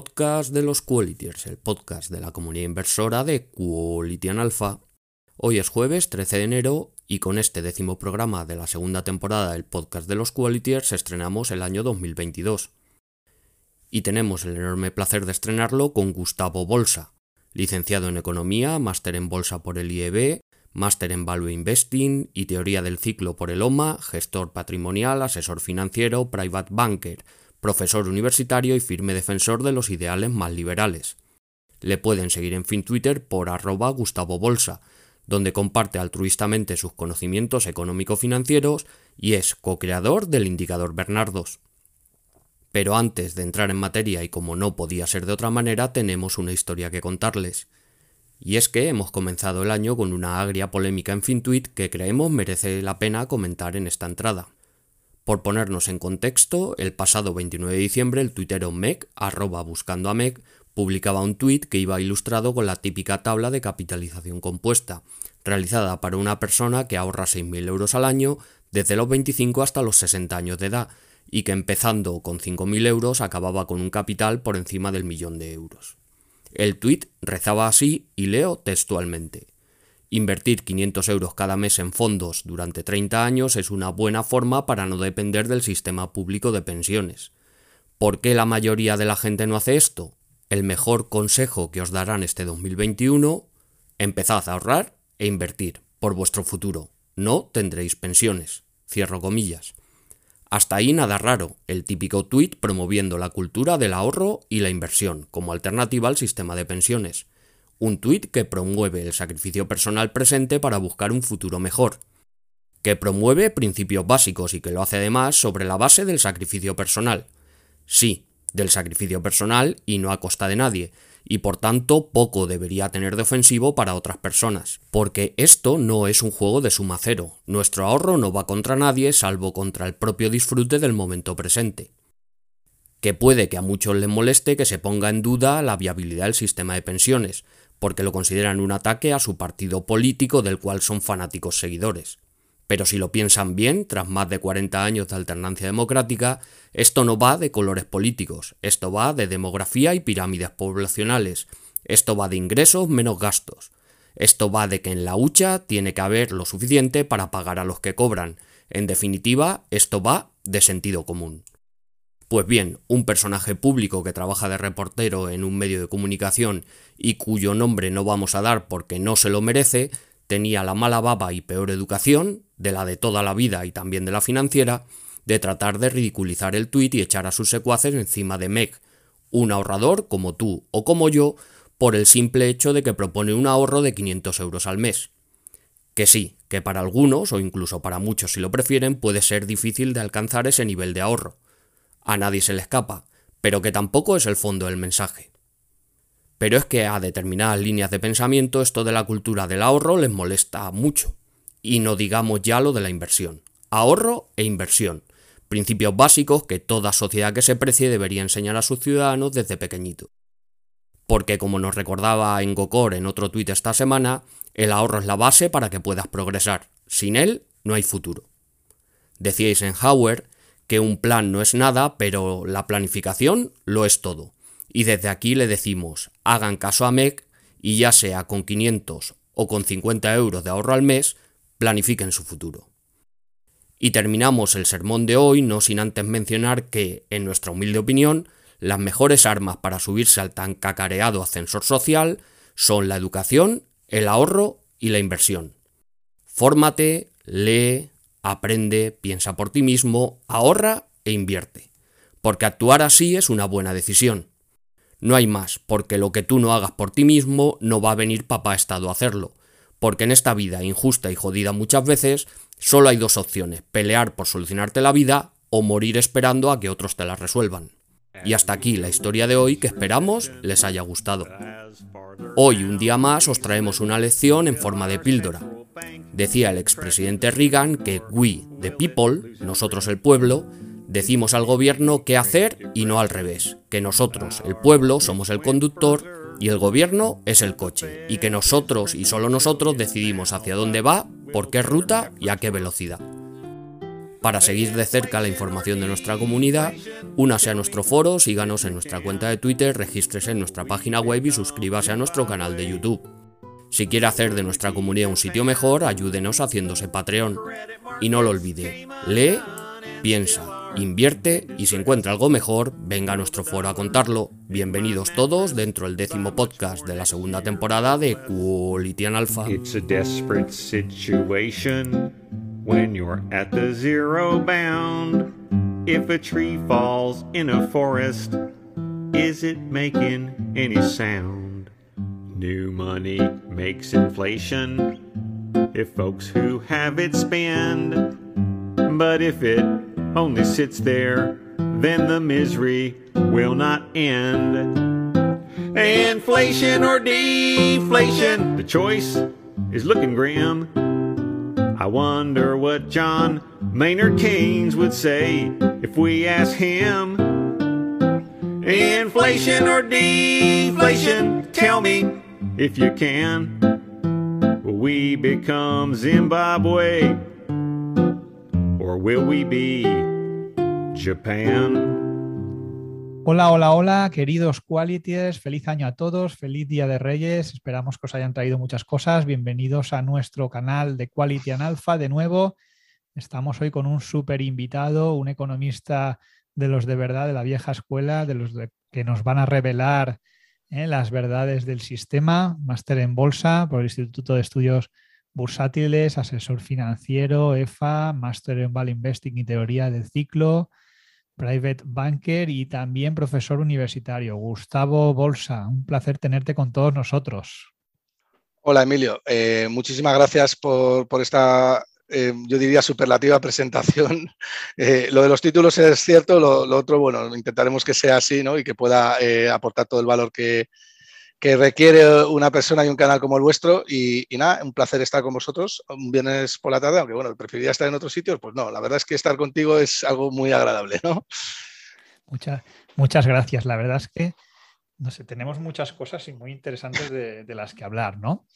podcast de los Qualitiers, el podcast de la comunidad inversora de Quality Alpha. Hoy es jueves 13 de enero y con este décimo programa de la segunda temporada del podcast de los Qualitiers estrenamos el año 2022. Y tenemos el enorme placer de estrenarlo con Gustavo Bolsa, licenciado en Economía, máster en Bolsa por el IEB, máster en Value Investing y Teoría del Ciclo por el OMA, gestor patrimonial, asesor financiero, private banker, profesor universitario y firme defensor de los ideales más liberales. Le pueden seguir en fin Twitter por arroba Gustavo Bolsa, donde comparte altruistamente sus conocimientos económico-financieros y es co-creador del indicador Bernardos. Pero antes de entrar en materia y como no podía ser de otra manera, tenemos una historia que contarles. Y es que hemos comenzado el año con una agria polémica en FinTweet que creemos merece la pena comentar en esta entrada. Por ponernos en contexto, el pasado 29 de diciembre el tuitero Meg, arroba buscando a Meg, publicaba un tuit que iba ilustrado con la típica tabla de capitalización compuesta, realizada para una persona que ahorra 6.000 euros al año desde los 25 hasta los 60 años de edad, y que empezando con 5.000 euros acababa con un capital por encima del millón de euros. El tuit rezaba así y leo textualmente. Invertir 500 euros cada mes en fondos durante 30 años es una buena forma para no depender del sistema público de pensiones. ¿Por qué la mayoría de la gente no hace esto? El mejor consejo que os darán este 2021, empezad a ahorrar e invertir por vuestro futuro. No tendréis pensiones. Cierro comillas. Hasta ahí nada raro, el típico tuit promoviendo la cultura del ahorro y la inversión como alternativa al sistema de pensiones un tuit que promueve el sacrificio personal presente para buscar un futuro mejor, que promueve principios básicos y que lo hace además sobre la base del sacrificio personal. Sí, del sacrificio personal y no a costa de nadie, y por tanto poco debería tener de ofensivo para otras personas, porque esto no es un juego de suma cero, nuestro ahorro no va contra nadie salvo contra el propio disfrute del momento presente. Que puede que a muchos les moleste que se ponga en duda la viabilidad del sistema de pensiones, porque lo consideran un ataque a su partido político del cual son fanáticos seguidores. Pero si lo piensan bien, tras más de 40 años de alternancia democrática, esto no va de colores políticos, esto va de demografía y pirámides poblacionales, esto va de ingresos menos gastos, esto va de que en la hucha tiene que haber lo suficiente para pagar a los que cobran, en definitiva, esto va de sentido común. Pues bien, un personaje público que trabaja de reportero en un medio de comunicación y cuyo nombre no vamos a dar porque no se lo merece, tenía la mala baba y peor educación, de la de toda la vida y también de la financiera, de tratar de ridiculizar el tuit y echar a sus secuaces encima de Meg, un ahorrador como tú o como yo, por el simple hecho de que propone un ahorro de 500 euros al mes. Que sí, que para algunos, o incluso para muchos si lo prefieren, puede ser difícil de alcanzar ese nivel de ahorro a nadie se le escapa, pero que tampoco es el fondo del mensaje. Pero es que a determinadas líneas de pensamiento esto de la cultura del ahorro les molesta mucho. Y no digamos ya lo de la inversión. Ahorro e inversión. Principios básicos que toda sociedad que se precie debería enseñar a sus ciudadanos desde pequeñito. Porque como nos recordaba en Gokor en otro tuit esta semana, el ahorro es la base para que puedas progresar. Sin él no hay futuro. Decía Eisenhower que un plan no es nada, pero la planificación lo es todo. Y desde aquí le decimos, hagan caso a MEC y ya sea con 500 o con 50 euros de ahorro al mes, planifiquen su futuro. Y terminamos el sermón de hoy no sin antes mencionar que, en nuestra humilde opinión, las mejores armas para subirse al tan cacareado ascensor social son la educación, el ahorro y la inversión. Fórmate, lee, Aprende, piensa por ti mismo, ahorra e invierte. Porque actuar así es una buena decisión. No hay más, porque lo que tú no hagas por ti mismo no va a venir papá Estado a hacerlo. Porque en esta vida injusta y jodida muchas veces, solo hay dos opciones, pelear por solucionarte la vida o morir esperando a que otros te la resuelvan. Y hasta aquí la historia de hoy que esperamos les haya gustado. Hoy un día más os traemos una lección en forma de píldora Decía el expresidente Reagan que we, the people, nosotros el pueblo, decimos al gobierno qué hacer y no al revés, que nosotros, el pueblo, somos el conductor y el gobierno es el coche, y que nosotros y solo nosotros decidimos hacia dónde va, por qué ruta y a qué velocidad. Para seguir de cerca la información de nuestra comunidad, únase a nuestro foro, síganos en nuestra cuenta de Twitter, regístrese en nuestra página web y suscríbase a nuestro canal de YouTube. Si quiere hacer de nuestra comunidad un sitio mejor, ayúdenos haciéndose Patreon. Y no lo olvide, lee, piensa invierte y si encuentra algo mejor, venga a nuestro foro a contarlo. Bienvenidos todos dentro del décimo podcast de la segunda temporada de Quality Alpha. It's a desperate situation when you're at the zero bound. If a tree falls in a forest, is it making any sound? New money makes inflation if folks who have it spend. But if it only sits there, then the misery will not end. Inflation or deflation, the choice is looking grim. I wonder what John Maynard Keynes would say if we asked him. Inflation or deflation, tell me if you can. Will we become Zimbabwe? Will we be Japan? Hola, hola, hola, queridos Qualities, feliz año a todos, feliz Día de Reyes, esperamos que os hayan traído muchas cosas, bienvenidos a nuestro canal de Quality and Alpha de nuevo, estamos hoy con un súper invitado, un economista de los de verdad, de la vieja escuela, de los que nos van a revelar eh, las verdades del sistema, máster en bolsa por el Instituto de Estudios bursátiles, asesor financiero, EFA, máster en Value Investing y teoría del ciclo, private banker y también profesor universitario. Gustavo Bolsa, un placer tenerte con todos nosotros. Hola Emilio, eh, muchísimas gracias por, por esta, eh, yo diría, superlativa presentación. Eh, lo de los títulos es cierto, lo, lo, otro, bueno, intentaremos que sea así ¿no? y que pueda aportar todo el valor que, que requiere una persona y un canal como el vuestro. Y, nada, un placer estar con vosotros un viernes por la tarde, aunque bueno, preferiría estar en otros sitios, pues no, la verdad es que estar contigo es algo muy agradable, ¿no? Muchas, muchas gracias. La verdad es que, no sé, tenemos muchas cosas y muy interesantes de, las que hablar, ¿no?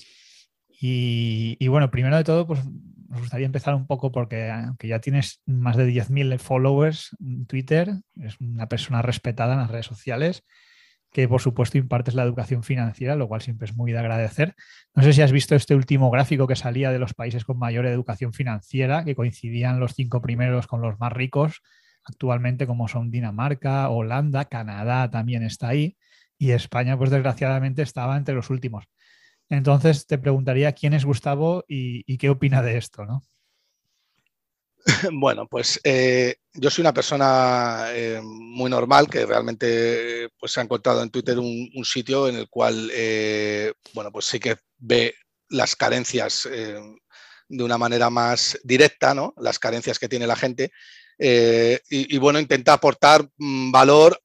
Y, y, bueno, primero de todo, pues nos gustaría empezar un poco porque aunque ya tienes más de 10.000 followers en Twitter, es una persona respetada en las redes sociales que por supuesto impartes la educación financiera, lo cual siempre es muy de agradecer. No sé si has visto este último gráfico que salía de los países con mayor educación financiera, que coincidían los cinco primeros con los más ricos actualmente, como son Dinamarca, Holanda, Canadá también está ahí, y España, pues desgraciadamente estaba entre los últimos. Entonces te preguntaría quién es Gustavo y, qué opina de esto, ¿no? Bueno, pues eh, yo soy una persona eh, muy normal que realmente pues, se ha encontrado en Twitter un, sitio en el cual, eh, bueno, pues sí que ve las carencias eh, de una manera más directa, ¿no? Las carencias que tiene la gente. Y, bueno, intenta aportar mm, valor,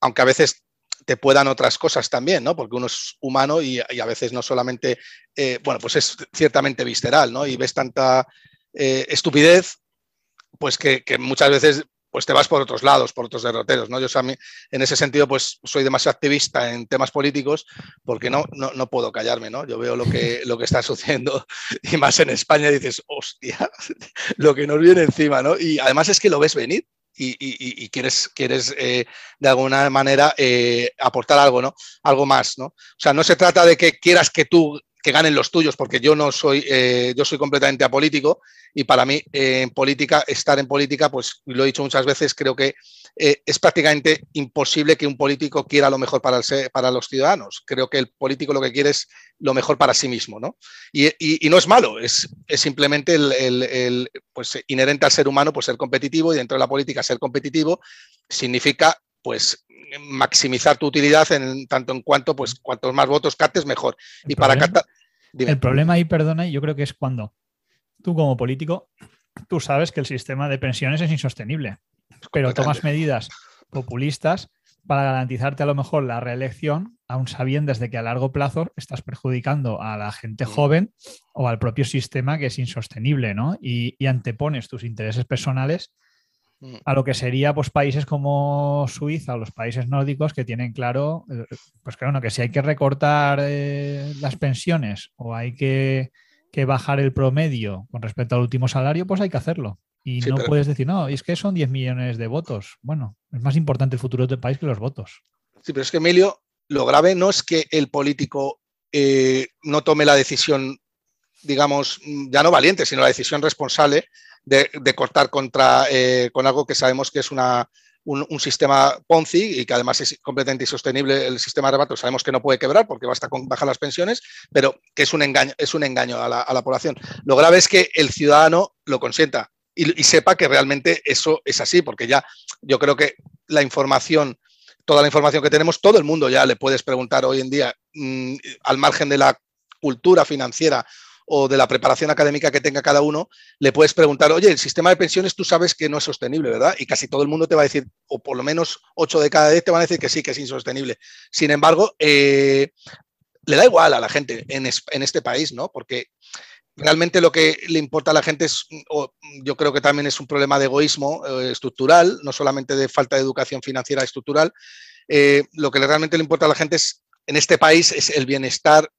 aunque a veces te puedan otras cosas también, ¿no? Porque uno es humano y, y a veces no solamente, bueno, pues es ciertamente visceral, ¿no? Y ves tanta estupidez pues que, muchas veces pues te vas por otros lados, por otros derroteros, ¿no? Yo o en ese sentido pues soy demasiado activista en temas políticos porque no, no, no, puedo callarme, ¿no? Yo veo lo que, lo que está sucediendo y más en España dices, hostia, lo que nos viene encima, ¿no? Y además es que lo ves venir. Y, y, y quieres, quieres eh, de alguna manera eh, aportar algo, ¿no? Algo más, ¿no? O sea, no se trata de que quieras que tú que ganen los tuyos, porque yo no soy, eh, yo soy completamente apolítico y para mí eh, en política, estar en política, pues lo he dicho muchas veces, creo que eh, es prácticamente imposible que un político quiera lo mejor para, el, para, los ciudadanos. Creo que el político lo que quiere es lo mejor para sí mismo, ¿no? Y, y, no es malo, es, es simplemente el, el, pues, inherente al ser humano, pues ser competitivo y dentro de la política ser competitivo significa pues maximizar tu utilidad en tanto en cuanto, pues, cuantos más votos captes, mejor. El y problema, para captar. El problema ahí, perdona, yo creo que es cuando tú, como político, tú sabes que el sistema de pensiones es insostenible, pero tomas medidas populistas para garantizarte a lo mejor la reelección, aún sabiendo desde que a largo plazo estás perjudicando a la gente joven o al propio sistema que es insostenible, ¿no? Y, y antepones tus intereses personales a lo que sería pues, países como Suiza o los países nórdicos que tienen claro, eh, pues claro, que si hay que recortar eh, las pensiones o hay que, que, bajar el promedio con respecto al último salario, pues hay que hacerlo. Y Sí, no pero- puedes decir, no, es que son 10 millones de votos. Bueno, es más importante el futuro del país que los votos. Sí, pero es que Emilio, lo grave no es que el político eh, no tome la decisión, digamos, mm, ya no valiente, sino la decisión responsable de, cortar contra eh, con algo que sabemos que es una, un, sistema Ponzi y que además es completamente insostenible el sistema de rebato. Sabemos que no puede quebrar porque basta con bajar las pensiones, pero que es un engaño, es un engaño a la, a la población. Lo grave es que el ciudadano lo consienta y, sepa que realmente eso es así, porque ya yo creo que la información toda la información que tenemos, todo el mundo ya le puedes preguntar hoy en día, mmm, al margen de la cultura financiera o de la preparación académica que tenga cada uno, le puedes preguntar, oye, el sistema de pensiones tú sabes que no es sostenible, ¿verdad? Y casi todo el mundo te va a decir, o por lo menos 8 de cada 10 te van a decir que sí, que es insostenible. Sin embargo, eh, le da igual a la gente en, este país, ¿no? Porque realmente lo que le importa a la gente es, o yo creo que también es un problema de egoísmo eh, estructural, no solamente de falta de educación financiera estructural. Eh, lo que realmente le importa a la gente es, en este país, es el bienestar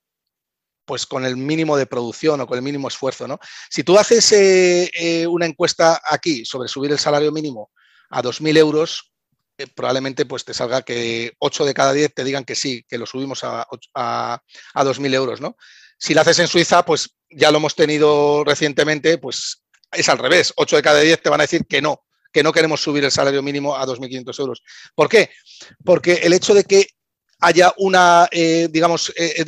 pues con el mínimo de producción o con el mínimo esfuerzo. ¿no? Si tú haces eh, una encuesta aquí sobre subir el salario mínimo a 2.000 euros, eh, probablemente pues te salga que 8 de cada 10 te digan que sí, que lo subimos a, a, a 2.000 euros. ¿no? Si lo haces en Suiza, pues ya lo hemos tenido recientemente, pues es al revés. 8 de cada 10 te van a decir que no, que no queremos subir el salario mínimo a 2.500 euros. ¿Por qué? Porque el hecho de que haya una, eh, digamos, eh,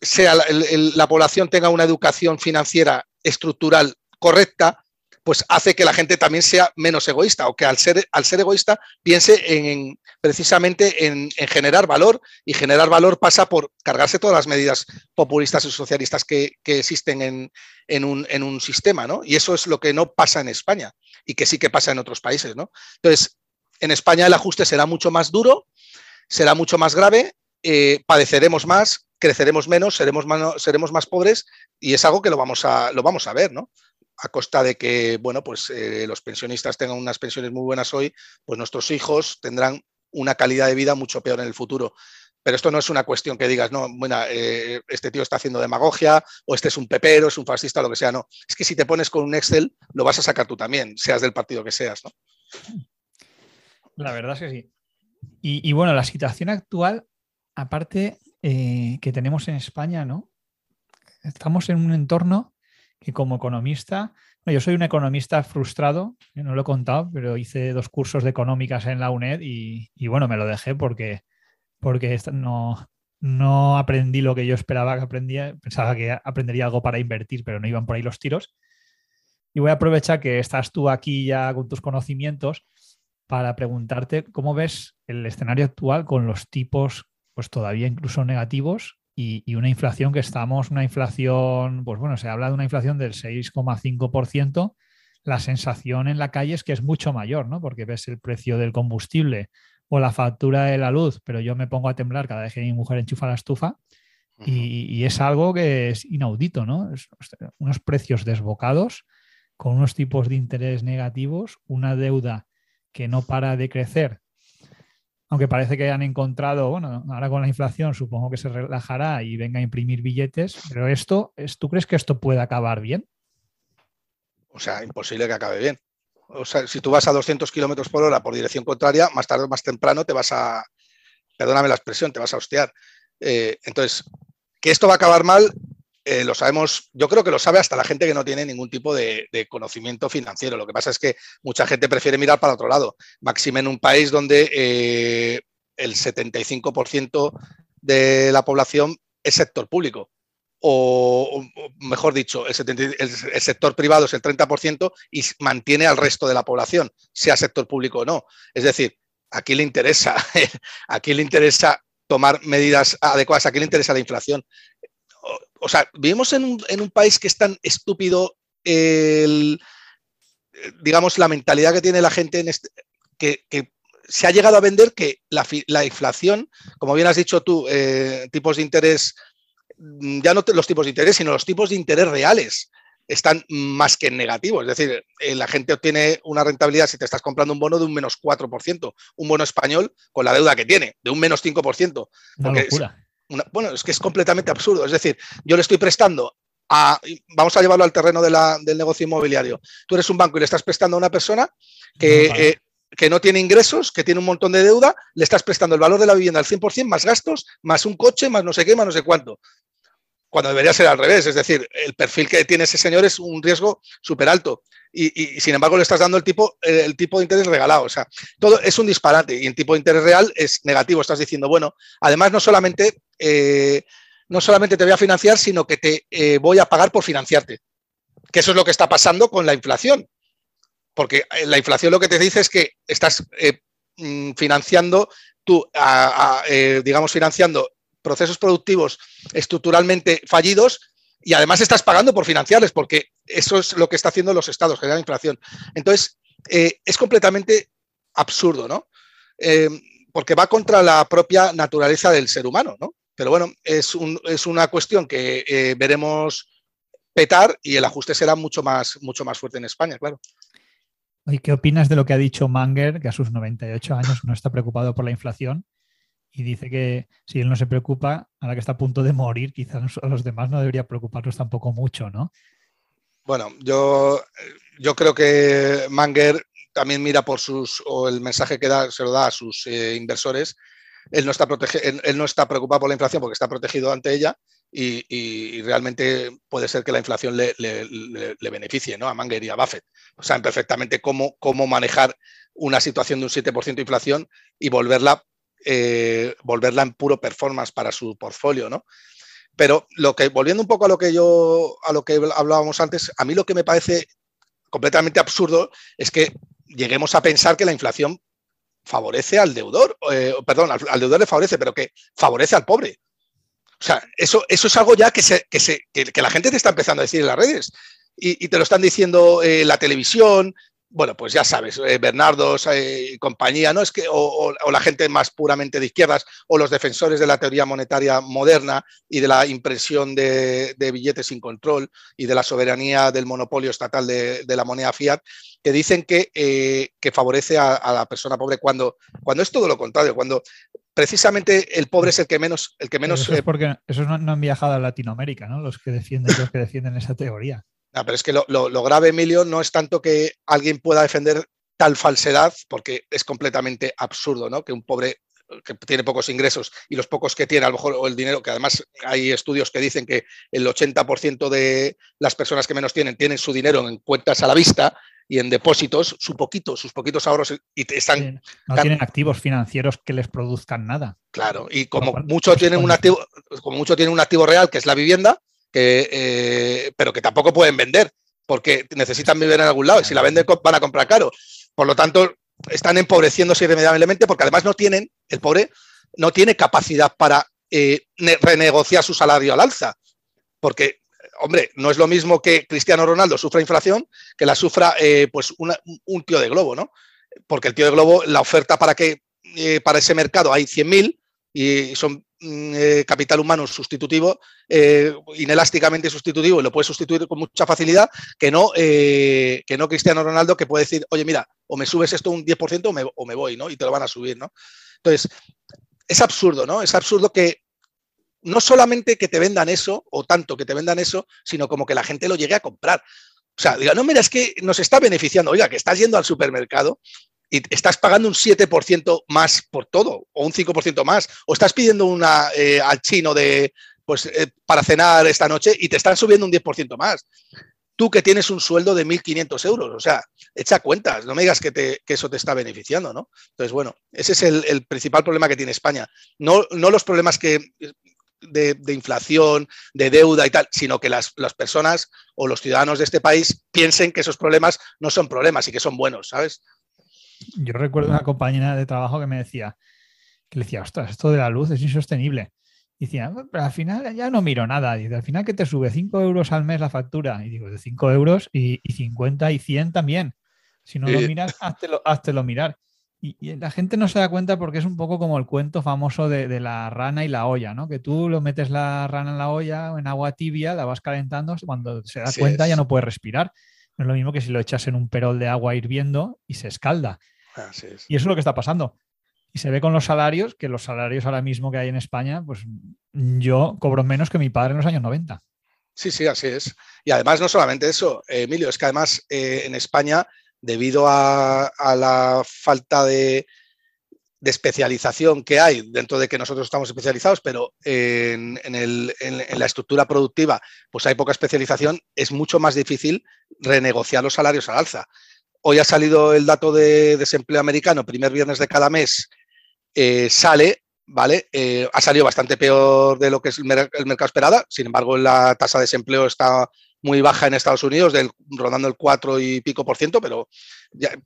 sea la, población tenga una educación financiera estructural correcta, pues hace que la gente también sea menos egoísta o que al ser, al ser egoísta piense en, en precisamente en, en, generar valor y generar valor pasa por cargarse todas las medidas populistas y socialistas que, que existen en, en, un, en, un, sistema, ¿no? Y eso es lo que no pasa en España y que sí que pasa en otros países, ¿no? Entonces, en España el ajuste será mucho más duro, será mucho más grave, eh, padeceremos más, creceremos menos, seremos, seremos más pobres y es algo que lo vamos a, lo vamos a ver, ¿no? a costa de que, bueno, pues eh, los pensionistas tengan unas pensiones muy buenas hoy, pues nuestros hijos tendrán una calidad de vida mucho peor en el futuro. Pero esto no es una cuestión que digas, no, bueno, eh, este tío está haciendo demagogia, o este es un pepero, es un fascista, lo que sea, no. Es que si te pones con un Excel, lo vas a sacar tú también, seas del partido que seas, ¿no? La verdad es que sí. Y bueno, la situación actual, aparte eh, que tenemos en España, ¿no? Estamos en un entorno que como economista, yo soy un economista frustrado, no lo he contado, pero hice dos cursos de económicas en la UNED y, y bueno, me lo dejé porque, porque no, no aprendí lo que yo esperaba que aprendía. Pensaba que aprendería algo para invertir, pero no iban por ahí los tiros. Y voy a aprovechar que estás tú aquí ya con tus conocimientos para preguntarte cómo ves el escenario actual con los tipos, pues todavía incluso negativos y, y, una inflación que estamos, una inflación, pues bueno, se habla de una inflación del 6,5%. La sensación en la calle es que es mucho mayor, ¿no? Porque ves el precio del combustible o la factura de la luz, pero yo me pongo a temblar cada vez que mi mujer enchufa la estufa uh -huh. y, y, es algo que es inaudito, ¿no? Es, unos precios desbocados con unos tipos de interés negativos, una deuda que no para de crecer aunque parece que han encontrado, bueno, ahora con la inflación supongo que se relajará y venga a imprimir billetes, pero esto, ¿tú crees que esto puede acabar bien? O sea, imposible que acabe bien. O sea, si tú vas a 200 kilómetros por hora por dirección contraria, más tarde o más temprano te vas a, perdóname la expresión, te vas a hostiar. Eh, entonces, que esto va a acabar mal, eh, lo sabemos, yo creo que lo sabe hasta la gente que no tiene ningún tipo de, conocimiento financiero. Lo que pasa es que mucha gente prefiere mirar para otro lado, máxime en un país donde eh, el 75% de la población es sector público. O, mejor dicho, el, 70, el, el, sector privado es el 30% y mantiene al resto de la población, sea sector público o no. Es decir, aquí le interesa, aquí le interesa tomar medidas adecuadas, aquí le interesa la inflación o sea, vivimos en un, en un, país que es tan estúpido el, digamos, la mentalidad que tiene la gente en este, que, que, se ha llegado a vender que la, la inflación, como bien has dicho tú, eh, tipos de interés, ya no los tipos de interés, sino los tipos de interés reales están más que en negativo. Es decir, eh, la gente obtiene una rentabilidad si te estás comprando un bono de un menos 4%, un bono español con la deuda que tiene, de un menos 5%. Una locura. Una, bueno, es que es completamente absurdo. Es decir, yo le estoy prestando vamos a llevarlo al terreno del negocio inmobiliario. Tú eres un banco y le estás prestando a una persona que, eh, que no tiene ingresos, que tiene un montón de deuda, le estás prestando el valor de la vivienda al 100%, más gastos, más un coche, más no sé qué, más no sé cuánto cuando debería ser al revés. Es decir, el perfil que tiene ese señor es un riesgo súper alto y, sin embargo le estás dando el tipo, el tipo de interés regalado. O sea, todo es un disparate y el tipo de interés real es negativo. Estás diciendo, bueno, además no solamente, eh, no solamente te voy a financiar, sino que te eh, voy a pagar por financiarte. Que eso es lo que está pasando con la inflación. Porque eh, la inflación lo que te dice es que estás mm, financiando tú, digamos, financiando procesos productivos estructuralmente fallidos y además estás pagando por financiarles, porque eso es lo que está haciendo los estados, generar inflación. Entonces, es completamente absurdo, ¿no? Porque va contra la propia naturaleza del ser humano, ¿no? Pero bueno, es, una cuestión que eh, veremos petar y el ajuste será mucho más, mucho más fuerte en España, claro. ¿Y qué opinas de lo que ha dicho Manger, que a sus 98 años no está preocupado por la inflación y dice que si él no se preocupa, ahora que está a punto de morir, quizás a los demás no debería preocuparnos tampoco mucho, ¿no? Bueno, yo, yo creo que Manger también mira por sus, o el mensaje que da, se lo da a sus eh, inversores. Él no, está él, no está preocupado por la inflación porque está protegido ante ella y, realmente puede ser que la inflación le, le, beneficie ¿no? a Manger y a Buffett. O saben perfectamente cómo, manejar una situación de un 7% de inflación y volverla eh, volverla en puro performance para su portfolio, ¿no? Pero lo que, volviendo un poco a lo que yo, a lo que hablábamos antes, a mí lo que me parece completamente absurdo es que lleguemos a pensar que la inflación favorece al deudor, eh, perdón, al, deudor le favorece, pero que favorece al pobre. O sea, eso, eso es algo ya que, se, que, se, que, la gente te está empezando a decir en las redes. Y, te lo están diciendo eh, la televisión, bueno, pues ya sabes, eh, Bernardo y eh, compañía, ¿no? Es que, o, la gente más puramente de izquierdas, o los defensores de la teoría monetaria moderna y de la impresión de, billetes sin control y de la soberanía del monopolio estatal de, la moneda fiat, que dicen que, eh, que favorece a, la persona pobre cuando, cuando es todo lo contrario, cuando precisamente el pobre es el que menos. El que menos eso es porque esos no, no, han viajado a Latinoamérica, ¿no? Los que defienden, los que defienden esa teoría pero es que lo, grave, Emilio, no es tanto que alguien pueda defender tal falsedad, porque es completamente absurdo, ¿no? Que un pobre que tiene pocos ingresos y los pocos que tiene, a lo mejor, o el dinero, que además hay estudios que dicen que el 80% de las personas que menos tienen tienen su dinero en cuentas a la vista y en depósitos, su poquito, sus poquitos ahorros y están... No tienen activos financieros que les produzcan nada. Claro, y como mucho tienen un activo, como mucho tienen un activo real, que es la vivienda, eh, pero que tampoco pueden vender porque necesitan vivir en algún lado y si la venden van a comprar caro. Por lo tanto, están empobreciéndose irremediablemente porque además no tienen, el pobre no tiene capacidad para eh, renegociar su salario al alza. Porque, hombre, no es lo mismo que Cristiano Ronaldo sufra inflación que la sufra eh, pues un tío de globo, ¿no? Porque el tío de globo, la oferta para que para ese mercado hay 100.000 y son Mm, eh, capital humano sustitutivo, eh, inelásticamente sustitutivo, y lo puede sustituir con mucha facilidad, que no, eh, que no Cristiano Ronaldo, que puede decir, oye, mira, o me subes esto un 10% o me, o me voy, ¿no? Y te lo van a subir, ¿no? Entonces, es absurdo, ¿no? Es absurdo que no solamente que te vendan eso, o tanto que te vendan eso, sino como que la gente lo llegue a comprar. O sea, diga, no, mira, es que nos está beneficiando. Oiga, que estás yendo al supermercado y estás pagando un 7% más por todo, o un 5% más, o estás pidiendo una eh, al chino de, pues, eh, para cenar esta noche y te están subiendo un 10% más. Tú que tienes un sueldo de 1.500 euros, o sea, echa cuentas, no me digas que, te, que eso te está beneficiando, ¿no? Entonces, bueno, ese es el, principal problema que tiene España. No, no los problemas que, de, inflación, de deuda y tal, sino que las, las, personas o los ciudadanos de este país piensen que esos problemas no son problemas y que son buenos, ¿sabes? Yo recuerdo una compañera de trabajo que me decía, que le decía, ostras, esto de la luz es insostenible. Y decía, pero al final ya no miro nada. Dice, al final que te sube 5 euros al mes la factura. Y digo, de 5 euros y, y 50 y 100 también. Si no lo miras, háztelo, mirar. Y, la gente no se da cuenta porque es un poco como el cuento famoso de, la rana y la olla, ¿no? Que tú lo metes la rana en la olla en agua tibia, la vas calentando, cuando se da cuenta ya no puede respirar. No es lo mismo que si lo echas en un perol de agua hirviendo y se escalda. Y eso es lo que está pasando. Y se ve con los salarios, que los salarios ahora mismo que hay en España, pues yo cobro menos que mi padre en los años 90. Sí, sí, así es. Y además, no solamente eso, Emilio, es que además eh, en España, debido a, la falta de, especialización que hay dentro de que nosotros estamos especializados, pero en, la estructura productiva pues hay poca especialización, es mucho más difícil renegociar los salarios al alza. Hoy ha salido el dato de desempleo americano, primer viernes de cada mes, eh, sale ¿vale? Eh, ha salido bastante peor de lo que es el, mercado esperada, sin embargo la tasa de desempleo está muy baja en Estados Unidos, del, el 4 y pico por ciento, pero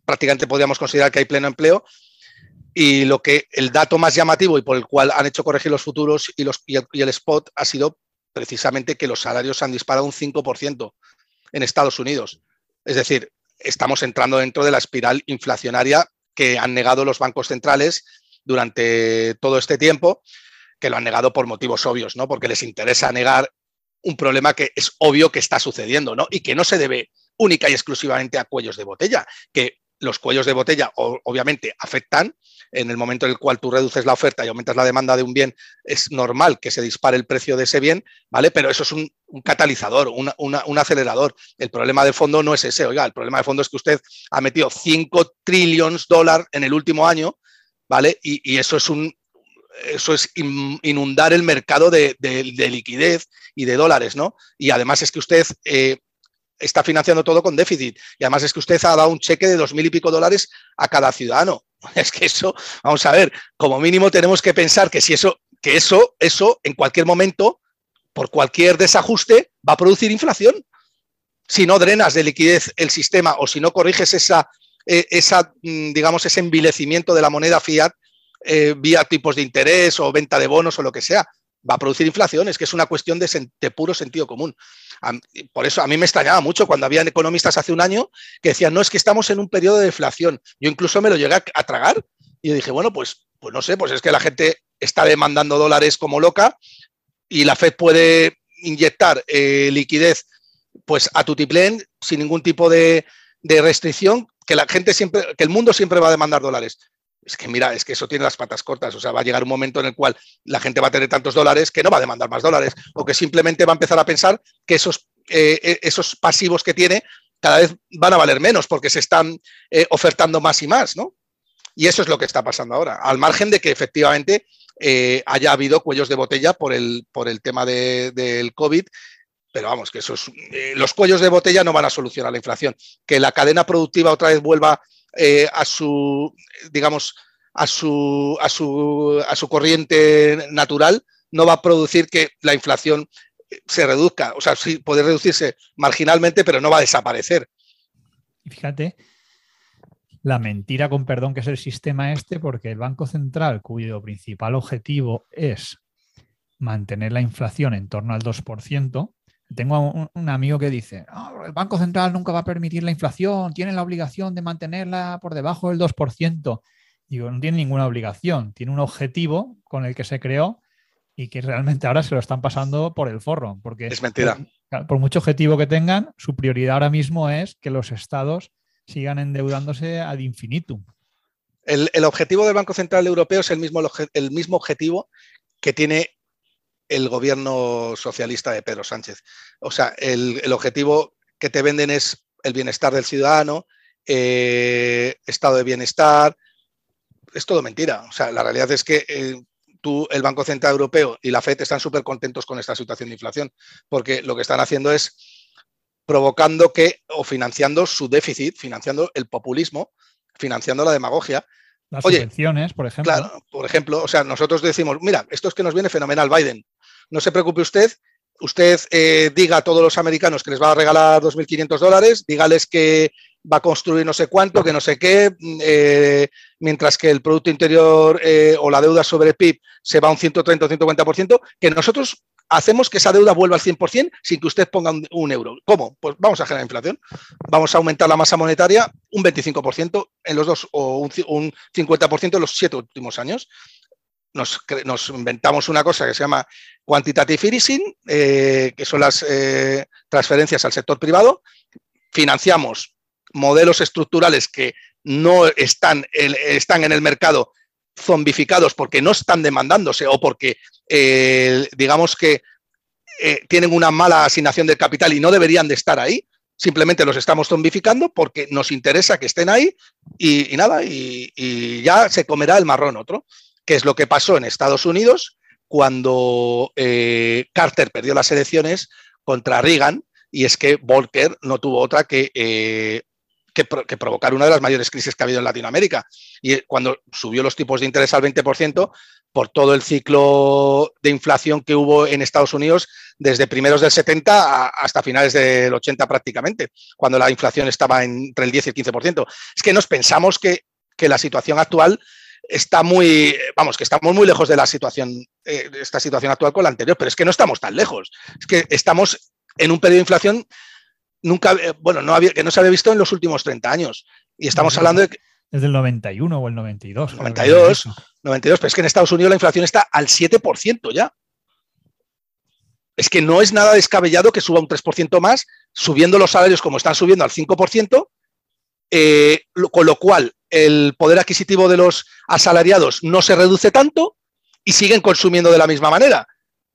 prácticamente podríamos considerar que hay pleno empleo. Y lo que el dato más llamativo y por el cual han hecho corregir los futuros y, los, y, el, spot ha sido precisamente que los salarios han disparado un 5% en Estados Unidos. Es decir, estamos entrando dentro de la espiral inflacionaria que han negado los bancos centrales durante todo este tiempo, que lo han negado por motivos obvios, ¿no? Porque les interesa negar un problema que es obvio que está sucediendo, ¿no? Y que no se debe única y exclusivamente a cuellos de botella, que los cuellos de botella obviamente afectan. En el momento en el cual tú reduces la oferta y aumentas la demanda de un bien, es normal que se dispare el precio de ese bien, ¿vale? Pero eso es un, catalizador, un acelerador. El problema de fondo no es ese, oiga, el problema de fondo es que usted ha metido 5 trillones de dólares en el último año ¿vale? Y, eso es un eso es inundar el mercado de, liquidez y de dólares, ¿no? Y además es que usted eh, está financiando todo con déficit. Y además es que usted ha dado un cheque de dos mil y pico dólares a cada ciudadano. Es que eso, vamos a ver, como mínimo tenemos que pensar que si eso, que eso, eso en cualquier momento, por cualquier desajuste, va a producir inflación. Si no drenas de liquidez el sistema o si no corriges esa e, esa, mm, digamos, ese envilecimiento de la moneda fiat eh, vía tipos de interés o venta de bonos o lo que sea. Va a producir inflación, es que es una cuestión de, puro sentido común. por eso a mí me extrañaba mucho cuando habían economistas hace un año que decían, no, es que estamos en un periodo de deflación. Yo incluso me lo llegué a, tragar y dije, bueno, pues, pues no sé, pues es que la gente está demandando dólares como loca y la Fed puede inyectar eh, liquidez pues a tutiplén sin ningún tipo de, de restricción que la gente siempre, que el mundo siempre va a demandar dólares. Es que mira, es que eso tiene las patas cortas. O sea, va a llegar un momento en el cual la gente va a tener tantos dólares que no va a demandar más dólares o que simplemente va a empezar a pensar que esos, eh, eh, esos pasivos que tiene cada vez van a valer menos porque se están eh, ofertando más y más, ¿no? Y eso es lo que está pasando ahora, al margen de que efectivamente haya habido cuellos de botella por el, por el tema del COVID pero vamos, que esos, los cuellos de botella no van a solucionar la inflación. Que la cadena productiva otra vez vuelva eh, a su, digamos, a su, a su, a su corriente natural, no va a producir que la inflación se reduzca. O sea, sí puede reducirse marginalmente, pero no va a desaparecer. Fíjate la mentira con perdón que es el sistema este, porque el Banco Central, cuyo principal objetivo es mantener la inflación en torno al 2%, tengo un, amigo que dice, el Banco Central nunca va a permitir la inflación, tiene la obligación de mantenerla por debajo del 2%. Digo, no tiene ninguna obligación, tiene un objetivo con el que se creó y que realmente ahora se lo están pasando por el forro. Porque es mentira. Por, mucho objetivo que tengan, su prioridad ahora mismo es que los estados sigan endeudándose ad infinitum. El, objetivo del Banco Central Europeo es el mismo, el mismo objetivo que tiene el gobierno socialista de Pedro Sánchez. O sea, el, objetivo que te venden es el bienestar del ciudadano, eh, estado de bienestar. Es todo mentira. O sea, la realidad es que eh, tú, el Banco Central Europeo y la FED están súper contentos con esta situación de inflación, porque lo que están haciendo es provocando que, o financiando su déficit, financiando el populismo, financiando la demagogia, las subvenciones, por ejemplo. Claro, por ejemplo, o sea, nosotros decimos, mira, esto es que nos viene fenomenal Biden. No se preocupe usted, usted eh, diga a todos los americanos que les va a regalar 2.500 dólares, dígales que va a construir no sé cuánto, que no sé qué, eh, mientras que el Producto Interior eh, o la deuda sobre PIB se va a un 130 o 150%, que nosotros hacemos que esa deuda vuelva al 100% sin que usted ponga un, euro. ¿Cómo? Pues vamos a generar inflación. Vamos a aumentar la masa monetaria un 25% en los dos o un, 50% en los siete últimos años. Nos, inventamos una cosa que se llama quantitative easing, eh, que son las eh, transferencias al sector privado. Financiamos modelos estructurales que no están, están en el mercado zombificados porque no están demandándose o porque, eh, digamos que tienen una mala asignación del capital y no deberían de estar ahí. Simplemente los estamos zombificando porque nos interesa que estén ahí y, nada, y, ya se comerá el marrón otro, que es lo que pasó en Estados Unidos cuando eh, Carter perdió las elecciones contra Reagan y es que Volcker no tuvo otra que eh, que, provocar una de las mayores crisis que ha habido en Latinoamérica. Y cuando subió los tipos de interés al 20%, por todo el ciclo de inflación que hubo en Estados Unidos desde primeros del 70 hasta finales del 80 prácticamente, cuando la inflación estaba entre el 10 y el 15%. Es que nos pensamos que, la situación actual está muy, vamos, que estamos muy lejos de la situación, eh, esta situación actual con la anterior, pero es que no estamos tan lejos. Es que estamos en un periodo de inflación nunca, eh, bueno, no había, que no se había visto en los últimos 30 años. Y estamos hablando de que, desde el 91 o el 92. 92, 92, pero es que en Estados Unidos la inflación está al 7% ya. Es que no es nada descabellado que suba un 3% más, subiendo los salarios como están subiendo al 5%, eh, con lo cual el poder adquisitivo de los asalariados no se reduce tanto y siguen consumiendo de la misma manera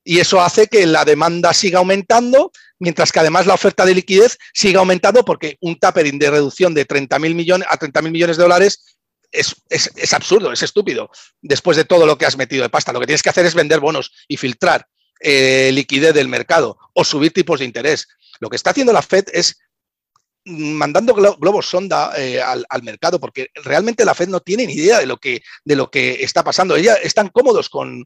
y eso hace que la demanda siga aumentando, mientras que además la oferta de liquidez siga aumentando porque un tapering de reducción de 30.000 millones a 30.000 millones de dólares es, absurdo, es estúpido. Después de todo lo que has metido de pasta, lo que tienes que hacer es vender bonos y filtrar eh, liquidez del mercado o subir tipos de interés. Lo que está haciendo la Fed es mandando globos sonda eh, al, mercado, porque realmente la Fed no tiene ni idea de lo que, de lo que está pasando. Ellos están cómodos con,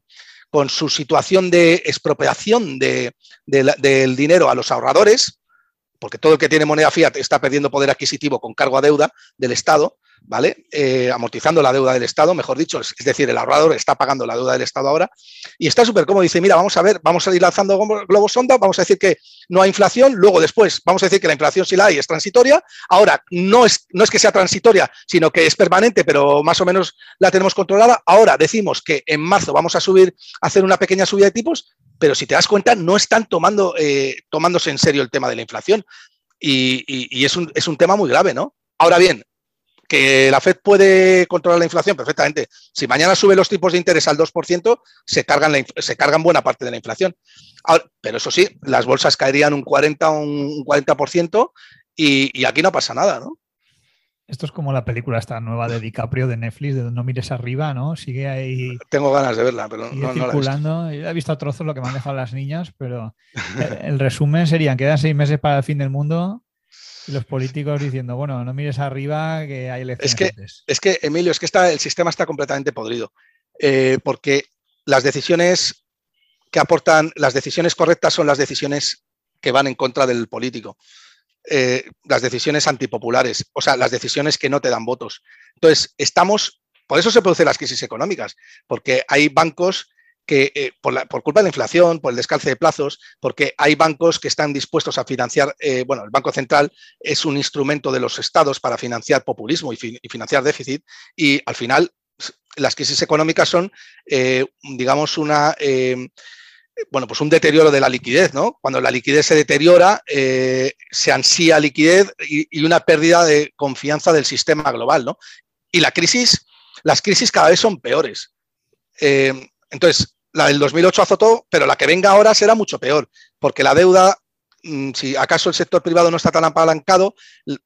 con su situación de expropiación de, del dinero a los ahorradores, porque todo el que tiene moneda fiat está perdiendo poder adquisitivo con cargo a deuda del Estado, ¿vale? Eh, amortizando la deuda del Estado, mejor dicho, es, decir, el ahorrador está pagando la deuda del Estado ahora y está súper cómodo. Dice, mira, vamos a ver, vamos a ir lanzando globos sonda, vamos a decir que no hay inflación, luego después vamos a decir que la inflación sí la hay, es transitoria. Ahora, no es, no es que sea transitoria, sino que es permanente, pero más o menos la tenemos controlada. Ahora decimos que en marzo vamos a subir, hacer una pequeña subida de tipos, pero si te das cuenta, no están tomando, eh, tomándose en serio el tema de la inflación. Y, es, un, es un tema muy grave, ¿no? Ahora bien, que la Fed puede controlar la inflación perfectamente. Si mañana sube los tipos de interés al 2%, se cargan, se cargan buena parte de la inflación. pero eso sí, las bolsas caerían un 40 o un 40% y, y, aquí no pasa nada, ¿no? Esto es como la película esta nueva de DiCaprio de Netflix, de No mires arriba, ¿no? Sigue ahí. Tengo ganas de verla, pero no, circulando. he, visto. he visto a trozos lo que me han dejado las niñas, pero el resumen sería: quedan seis meses para el fin del mundo y los políticos diciendo, bueno, no mires arriba que hay elecciones. Es que, es que Emilio, es que está, el sistema está completamente podrido. Eh, porque las decisiones que aportan, las decisiones correctas son las decisiones que van en contra del político. Eh, las decisiones antipopulares, o sea, las decisiones que no te dan votos. Entonces, estamos, por eso se producen las crisis económicas, porque hay bancos que eh, por, culpa de la inflación, por el descalce de plazos, porque hay bancos que están dispuestos a financiar, eh, bueno, el Banco Central es un instrumento de los estados para financiar populismo y, financiar déficit y al final las crisis económicas son, eh, digamos, una... bueno, pues un deterioro de la liquidez, ¿no? Cuando la liquidez se deteriora, se ansía liquidez y, una pérdida de confianza del sistema global, ¿no? Y la crisis, las crisis cada vez son peores. Entonces, la del 2008 azotó, pero la que venga ahora será mucho peor, porque la deuda, mm, si acaso el sector privado no está tan apalancado,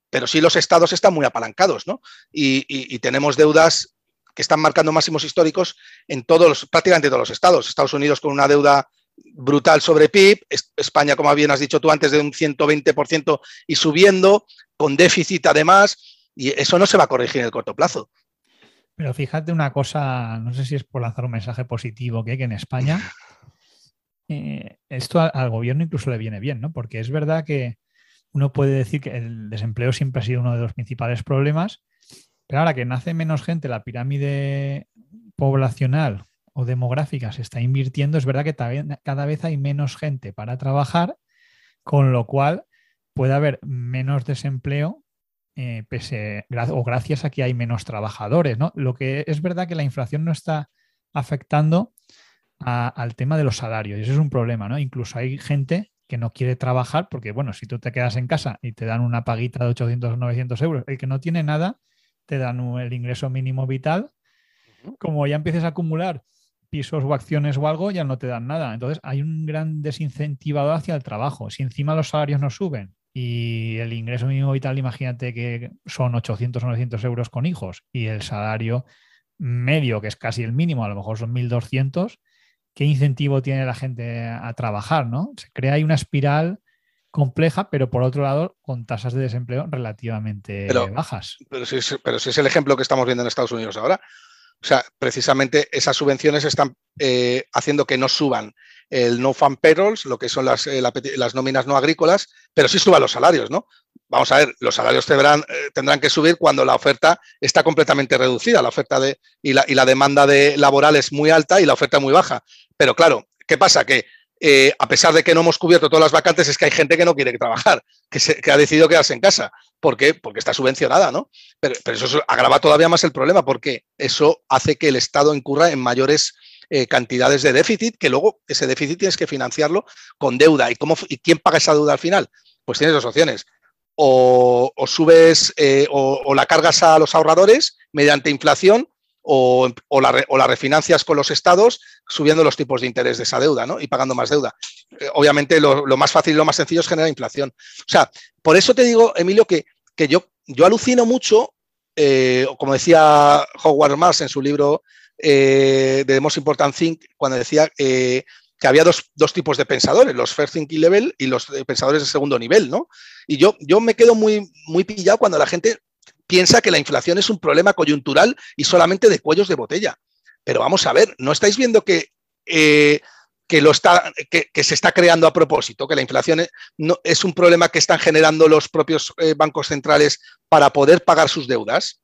pero sí los estados están muy apalancados, ¿no? Y, tenemos deudas que están marcando máximos históricos en todos, prácticamente todos los estados. Estados Unidos con una deuda brutal sobre PIB, España, como bien has dicho tú antes, de un 120% y subiendo, con déficit además, y eso no se va a corregir en el corto plazo. Pero fíjate una cosa, no sé si es por lanzar un mensaje positivo que, que en España eh, esto al, gobierno incluso le viene bien, ¿no? Porque es verdad que uno puede decir que el desempleo siempre ha sido uno de los principales problemas, pero ahora que nace menos gente, la pirámide poblacional o demográfica se está invirtiendo, es verdad que cada vez hay menos gente para trabajar, con lo cual puede haber menos desempleo eh, pese, o gracias a que hay menos trabajadores. ¿no? Lo que es verdad que la inflación no está afectando al tema de los salarios y eso es un problema. ¿no? Incluso hay gente que no quiere trabajar porque, bueno, si tú te quedas en casa y te dan una paguita de 800 o 900 euros, el que no tiene nada, te dan el ingreso mínimo vital. Como ya empieces a acumular pisos o acciones o algo, ya no te dan nada. Entonces hay un gran desincentivador hacia el trabajo. Si encima los salarios no suben y el ingreso mínimo vital, imagínate que son 800 o 900 euros con hijos y el salario medio, que es casi el mínimo, a lo mejor son 1.200, ¿qué incentivo tiene la gente a trabajar? ¿no? Se crea ahí una espiral compleja, pero por otro lado con tasas de desempleo relativamente bajas. Pero si, es, pero si es el ejemplo que estamos viendo en Estados Unidos ahora, o sea, precisamente esas subvenciones están eh, haciendo que no suban el no fan payrolls, lo que son las, eh, las, nóminas no agrícolas, pero sí suban los salarios, ¿no? Vamos a ver, los salarios tendrán, eh, tendrán que subir cuando la oferta está completamente reducida, la oferta de, y, la, y la demanda de laboral es muy alta y la oferta muy baja. Pero claro, ¿qué pasa? Que a pesar de que no hemos cubierto todas las vacantes, es que hay gente que no quiere trabajar, que, ha decidido quedarse en casa. ¿Por qué? Porque está subvencionada, ¿no? Pero, eso agrava todavía más el problema, porque eso hace que el Estado incurra en mayores eh, cantidades de déficit, que luego ese déficit tienes que financiarlo con deuda. ¿Y, cómo, y quién paga esa deuda al final? Pues tienes dos opciones. O, subes eh, o la cargas a los ahorradores mediante inflación o, la, refinancias con los estados subiendo los tipos de interés de esa deuda ¿no? y pagando más deuda. Eh, obviamente lo, más fácil y lo más sencillo es generar inflación. O sea, por eso te digo, Emilio, que, que yo, yo alucino mucho, eh, como decía Howard Marks en su libro eh, The Most Important Thing, cuando decía que había dos, tipos de pensadores, los first thinking level y los pensadores de segundo nivel, ¿no? Y yo, yo me quedo muy, muy pillado cuando la gente piensa que la inflación es un problema coyuntural y solamente de cuellos de botella. Pero vamos a ver, ¿no estáis viendo que, eh, que, lo está, que, se está creando a propósito? Que la inflación es, no, es un problema que están generando los propios eh, bancos centrales para poder pagar sus deudas,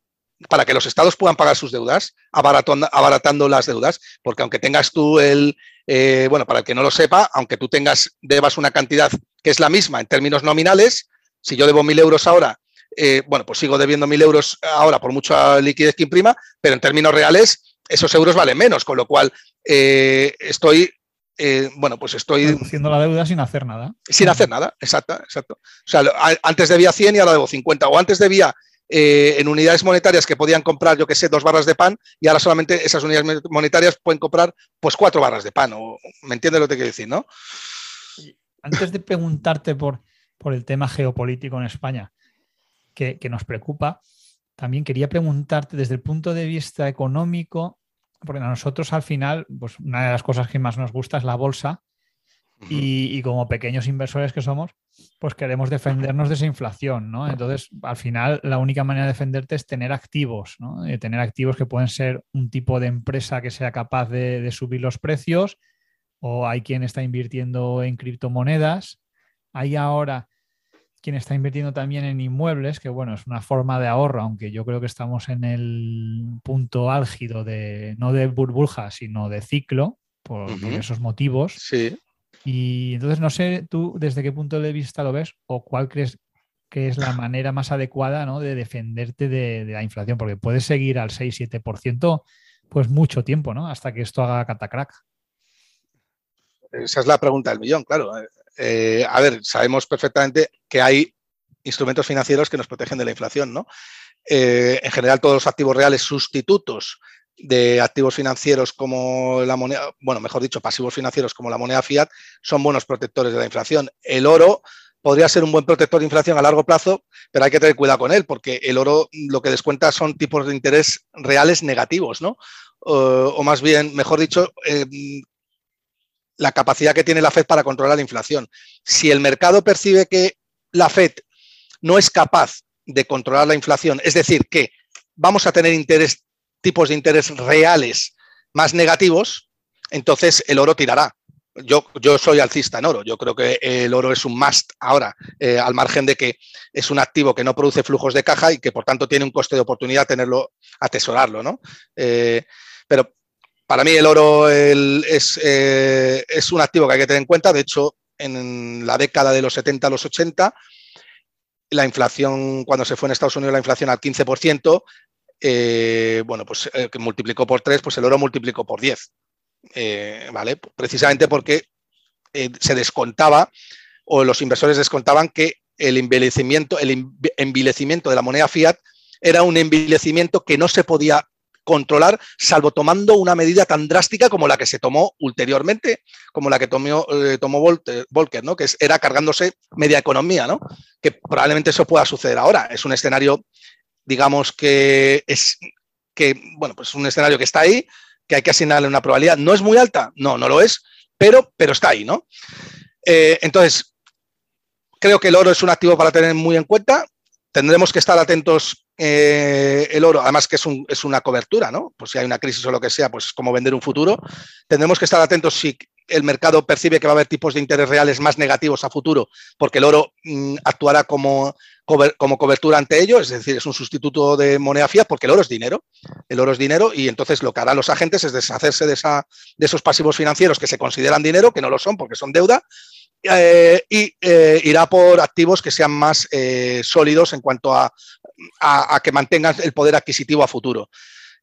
para que los estados puedan pagar sus deudas, abaratando, abaratando las deudas, porque aunque tengas tú el, eh, bueno, para el que no lo sepa, aunque tú tengas, debas una cantidad que es la misma en términos nominales, si yo debo mil euros ahora eh, bueno, pues sigo debiendo mil euros ahora por mucha liquidez que imprima, pero en términos reales esos euros valen menos, con lo cual estoy, eh, bueno, pues estoy... Reduciendo la deuda sin hacer nada. Sin hacer nada, exacto, exacto. O sea, antes debía 100 y ahora debo 50, o antes debía en unidades monetarias que podían comprar, yo qué sé, dos barras de pan y ahora solamente esas unidades monetarias pueden comprar pues cuatro barras de pan. O, ¿Me entiendes lo que quiero decir, no? Antes de preguntarte por, por el tema geopolítico en España, que, nos preocupa, también quería preguntarte desde el punto de vista económico, porque a nosotros al final, pues una de las cosas que más nos gusta es la bolsa y, como pequeños inversores que somos, pues queremos defendernos de esa inflación, ¿no? Entonces, al final, la única manera de defenderte es tener activos, ¿no? tener activos que pueden ser un tipo de empresa que sea capaz de, de subir los precios, o hay quien está invirtiendo en criptomonedas. Hay ahora quien está invirtiendo también en inmuebles, que bueno, es una forma de ahorro, aunque yo creo que estamos en el punto álgido de, no de burbuja, sino de ciclo, por, esos motivos. Sí. Y entonces no sé tú desde qué punto de vista lo ves o cuál crees que es la manera más adecuada ¿no? de defenderte de, la inflación, porque puedes seguir al 6-7% pues mucho tiempo, ¿no? Hasta que esto haga catacrack. Esa es la pregunta del millón, claro. Eh, a ver, sabemos perfectamente que hay instrumentos financieros que nos protegen de la inflación, ¿no? Eh, en general, todos los activos reales sustitutos de activos financieros como la moneda, bueno, mejor dicho, pasivos financieros como la moneda fiat, son buenos protectores de la inflación. El oro podría ser un buen protector de inflación a largo plazo, pero hay que tener cuidado con él, porque el oro lo que descuenta son tipos de interés reales negativos, ¿no? o más bien, mejor dicho, eh, la capacidad que tiene la Fed para controlar la inflación. Si el mercado percibe que la Fed no es capaz de controlar la inflación, es decir, que vamos a tener tipos de interés reales más negativos, entonces el oro tirará. Yo, yo, soy alcista en oro. Yo creo que el oro es un must ahora, eh, al margen de que es un activo que no produce flujos de caja y que por tanto tiene un coste de oportunidad tenerlo, atesorarlo, ¿no? Eh, pero para mí el oro eh, es, un activo que hay que tener en cuenta. De hecho, en la década de los 70 a los 80, la inflación, cuando se fue en Estados Unidos la inflación al 15%, eh, bueno, pues eh, que multiplicó por 3, pues el oro multiplicó por 10. ¿Vale? Precisamente porque se descontaba o los inversores descontaban que el envilecimiento, el envilecimiento de la moneda fiat era un envilecimiento que no se podía controlar, salvo tomando una medida tan drástica como la que se tomó ulteriormente, como la que tomó, eh, tomó Volcker, ¿no? que era cargándose media economía, ¿no? que probablemente eso pueda suceder ahora. Es un escenario, digamos, que es que, bueno, pues un escenario que está ahí, que hay que asignarle una probabilidad. ¿No es muy alta? No, no lo es, pero, pero está ahí, ¿no? Eh, entonces, creo que el oro es un activo para tener muy en cuenta. Tendremos que estar atentos eh, el oro, además que es, es, una cobertura, ¿no? Pues si hay una crisis o lo que sea, pues como vender un futuro. Tendremos que estar atentos si el mercado percibe que va a haber tipos de interés reales más negativos a futuro, porque el oro mm, actuará como, como cobertura ante ello, es decir, es un sustituto de moneda fiat, porque el oro es dinero. El oro es dinero y entonces lo que harán los agentes es deshacerse de esos pasivos financieros que se consideran dinero, que no lo son porque son deuda, eh, y eh, irá por activos que sean más eh, sólidos en cuanto a, a, que mantengan el poder adquisitivo a futuro.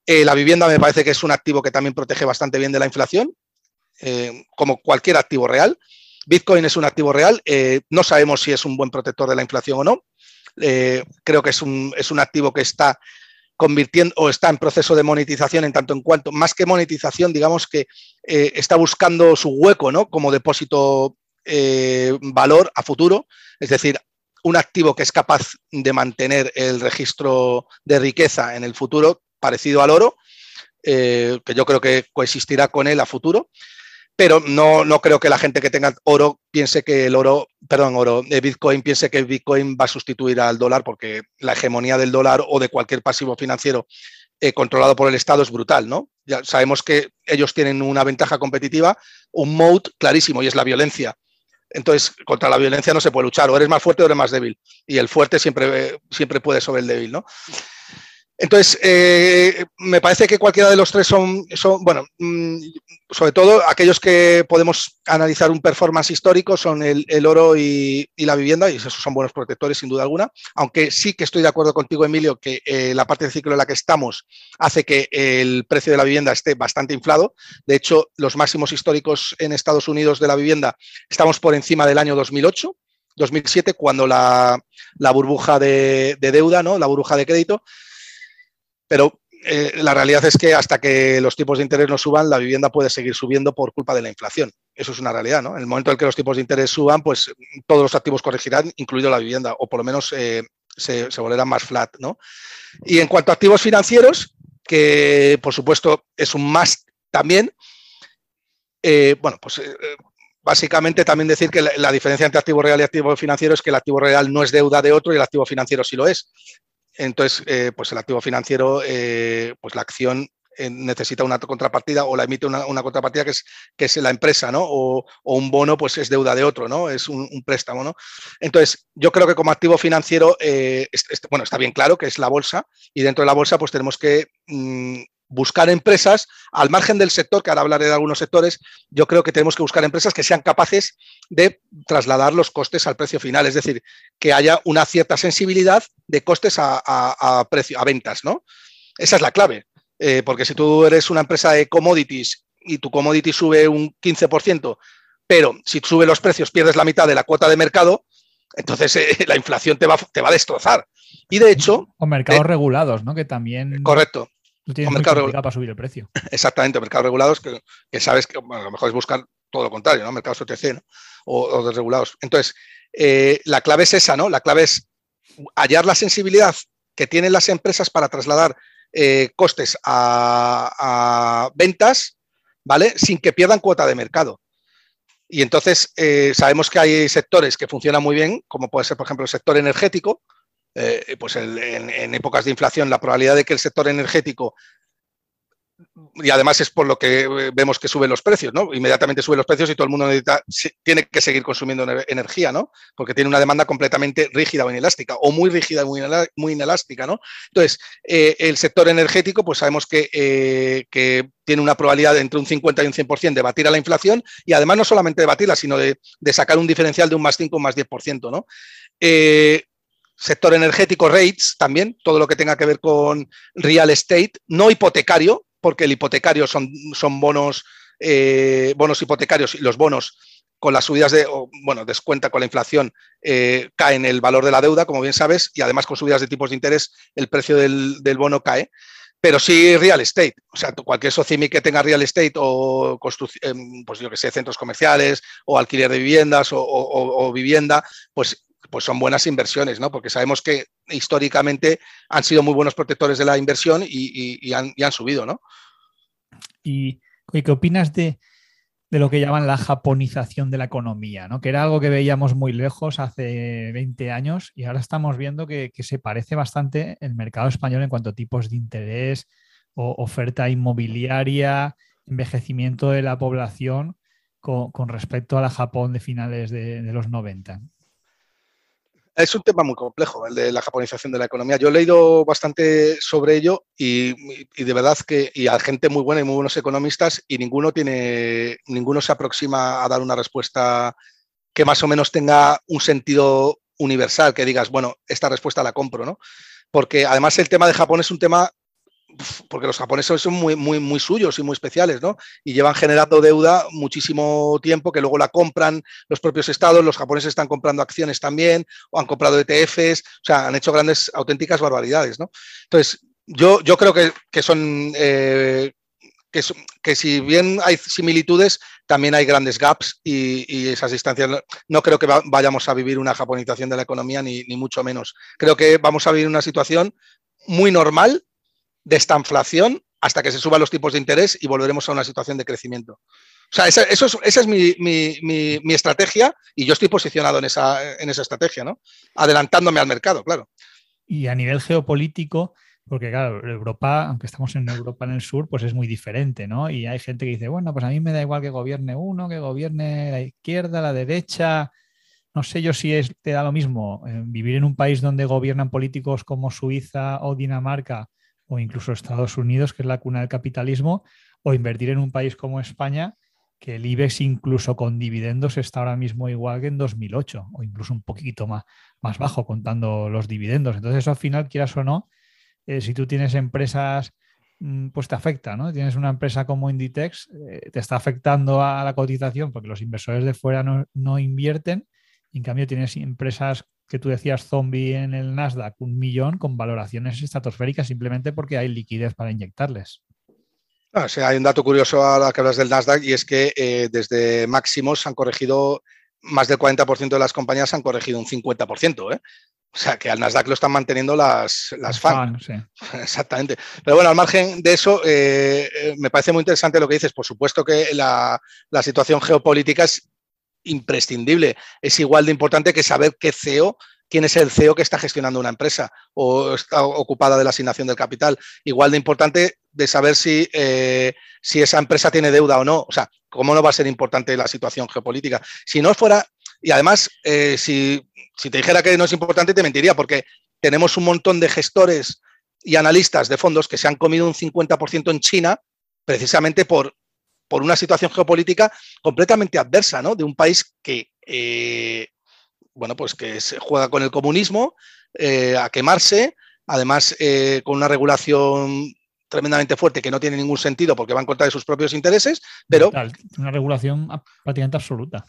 la vivienda me parece que es un activo que también protege bastante bien de la inflación como cualquier activo real. Bitcoin es un activo real, no sabemos si es un buen protector de la inflación o no. Creo que es un, es un activo que está convirtiendo o está en proceso de monetización en tanto en cuanto, más que monetización, digamos que está buscando su hueco ¿no? como depósito valor a futuro, es decir, un activo que es capaz de mantener el registro de riqueza en el futuro parecido al oro, que yo creo que coexistirá con él a futuro pero no, no creo que la gente que tenga oro piense que el oro, perdón, oro, de Bitcoin piense que Bitcoin va a sustituir al dólar porque la hegemonía del dólar o de cualquier pasivo financiero eh, controlado por el Estado es brutal, ¿no? Ya sabemos que ellos tienen una ventaja competitiva, un mode clarísimo y es la violencia. Entonces, contra la violencia no se puede luchar, o eres más fuerte o eres más débil. Y el fuerte siempre, siempre puede sobre el débil, ¿no? Entonces, eh, me parece que cualquiera de los tres son, bueno, mm, sobre todo aquellos que podemos analizar un performance histórico son el, oro y, la vivienda, y esos son buenos protectores sin duda alguna, aunque sí que estoy de acuerdo contigo, Emilio, que eh, la parte del ciclo en la que estamos hace que el precio de la vivienda esté bastante inflado. De hecho, los máximos históricos en Estados Unidos de la vivienda estamos por encima del año 2008. 2007, cuando la, burbuja de, de deuda, ¿no? la burbuja de crédito, pero eh, la realidad es que hasta que los tipos de interés no suban, la vivienda puede seguir subiendo por culpa de la inflación. Eso es una realidad, ¿no? En el momento en que los tipos de interés suban, pues todos los activos corregirán, incluido la vivienda, o por lo menos eh, se, volverán más flat, ¿no? Y en cuanto a activos financieros, que por supuesto es un más también, eh, bueno, pues básicamente también decir que la, la, diferencia entre activo real y activo financiero es que el activo real no es deuda de otro y el activo financiero sí lo es. Entonces, eh, pues el activo financiero, eh, pues la acción eh, necesita una contrapartida o la emite una, contrapartida que es, que es la empresa, ¿no? O, un bono, pues es deuda de otro, ¿no? Es un, préstamo, ¿no? Entonces, yo creo que como activo financiero, bueno, está bien claro que es la bolsa y dentro de la bolsa, pues tenemos que mm, buscar empresas, al margen del sector, que ahora hablaré de algunos sectores, yo creo que tenemos que buscar empresas que sean capaces de trasladar los costes al precio final, es decir, que haya una cierta sensibilidad de costes a, precio, a ventas, ¿no? Esa es la clave, eh, porque si tú eres una empresa de commodities y tu commodity sube un 15%, pero si sube los precios pierdes la mitad de la cuota de mercado, entonces eh, la inflación te va, te va a destrozar. Y de hecho... O mercados eh, regulados, ¿no? Que también... Correcto. No tienes mercado para subir el precio. Exactamente, mercados regulados que, sabes que a lo mejor es buscar todo lo contrario, ¿no? Mercados OTC o, desregulados. Entonces, eh, la clave es esa, ¿no? La clave es hallar la sensibilidad que tienen las empresas para trasladar eh, costes a, ventas, ¿vale? Sin que pierdan cuota de mercado. Y entonces eh, sabemos que hay sectores que funcionan muy bien, como puede ser, por ejemplo, el sector energético, eh, pues en, épocas de inflación la probabilidad de que el sector energético, y además es por lo que eh, vemos que suben los precios, ¿no? Inmediatamente suben los precios y todo el mundo necesita, tiene que seguir consumiendo energía, ¿no? Porque tiene una demanda completamente rígida o inelástica, o muy rígida y muy, inelástica, ¿no? Entonces, eh, el sector energético, pues sabemos que, tiene una probabilidad de entre un 50 y un 100% de batir a la inflación y además no solamente de batirla, sino de, sacar un diferencial de un más 5 o más 10%, ¿no? Sector energético, rates también, todo lo que tenga que ver con real estate, no hipotecario, porque el hipotecario son, bonos, eh, bonos hipotecarios y los bonos con las subidas de, bueno, descuenta con la inflación, eh, cae en el valor de la deuda, como bien sabes, y además con subidas de tipos de interés, el precio del, bono cae. pero sí real estate. O sea, cualquier socimi que tenga real estate o em, pues yo que sé, centros comerciales o alquiler de viviendas o, vivienda, pues, pues son buenas inversiones, ¿no? Porque sabemos que históricamente han sido muy buenos protectores de la inversión y, han, subido, ¿no? ¿Y qué opinas de, de lo que llaman la japonización de la economía, ¿no? que era algo que veíamos muy lejos hace 20 años y ahora estamos viendo que, se parece bastante el mercado español en cuanto a tipos de interés, o oferta inmobiliaria, envejecimiento de la población con, respecto a la Japón de finales de, de los 90. Es un tema muy complejo, el de la japonización de la economía. Yo he leído bastante sobre ello y, de verdad que y hay gente muy buena y muy buenos economistas y ninguno tiene, ninguno se aproxima a dar una respuesta que más o menos tenga un sentido universal, que digas, bueno, esta respuesta la compro, ¿no? Porque además el tema de Japón es un tema porque los japoneses son muy, muy, muy suyos y muy especiales, ¿no? Y llevan generando deuda muchísimo tiempo, que luego la compran los propios estados, los japoneses están comprando acciones también, o han comprado ETFs, o sea, han hecho grandes, auténticas barbaridades, ¿no? Entonces, yo, yo creo que, son, eh, que, que, si bien hay similitudes, también hay grandes gaps y, esas distancias. No, creo que vayamos a vivir una japonización de la economía, ni, ni mucho menos. Creo que vamos a vivir una situación muy normal de esta inflación hasta que se suban los tipos de interés y volveremos a una situación de crecimiento. O sea, esa, eso es, esa es mi, estrategia y yo estoy posicionado en esa, en esa estrategia, ¿no? Adelantándome al mercado, claro. Y a nivel geopolítico, porque claro, Europa, aunque estamos en Europa en el sur, pues es muy diferente, ¿no? Y hay gente que dice, bueno, pues a mí me da igual que gobierne uno, que gobierne la izquierda, la derecha. No sé yo si es, te da lo mismo eh, vivir en un país donde gobiernan políticos como Suiza o Dinamarca o incluso Estados Unidos, que es la cuna del capitalismo, o invertir en un país como España, que el IBEX incluso con dividendos está ahora mismo igual que en 2008, o incluso un poquito más, más bajo contando los dividendos. Entonces, eso al final, quieras o no, eh, si tú tienes empresas, mm, pues te afecta, ¿no? Tienes una empresa como Inditex, eh, te está afectando a la cotización porque los inversores de fuera no, no invierten, en cambio tienes empresas que tú decías zombie en el Nasdaq, un millón con valoraciones estratosféricas simplemente porque hay liquidez para inyectarles. Ah, hay un dato curioso a la que hablas del Nasdaq y es que eh, desde máximos han corregido más del 40% de las compañías han corregido un 50%. ¿eh? O sea, que al Nasdaq lo están manteniendo las, las fans. Exactamente. Pero bueno, al margen de eso, eh, me parece muy interesante lo que dices. Por supuesto que la, la situación geopolítica es imprescindible. Es igual de importante que saber qué CEO, quién es el CEO que está gestionando una empresa o está ocupada de la asignación del capital. Igual de importante de saber si, eh, si esa empresa tiene deuda o no. O sea, ¿cómo no va a ser importante la situación geopolítica? Si no fuera, y además, eh, si, si te dijera que no es importante, te mentiría, porque tenemos un montón de gestores y analistas de fondos que se han comido un 50% en China precisamente por por una situación geopolítica completamente adversa, ¿no? De un país que, eh, bueno, pues que se juega con el comunismo eh, a quemarse, además eh, con una regulación tremendamente fuerte que no tiene ningún sentido porque va en contra de sus propios intereses, pero... Una regulación prácticamente absoluta.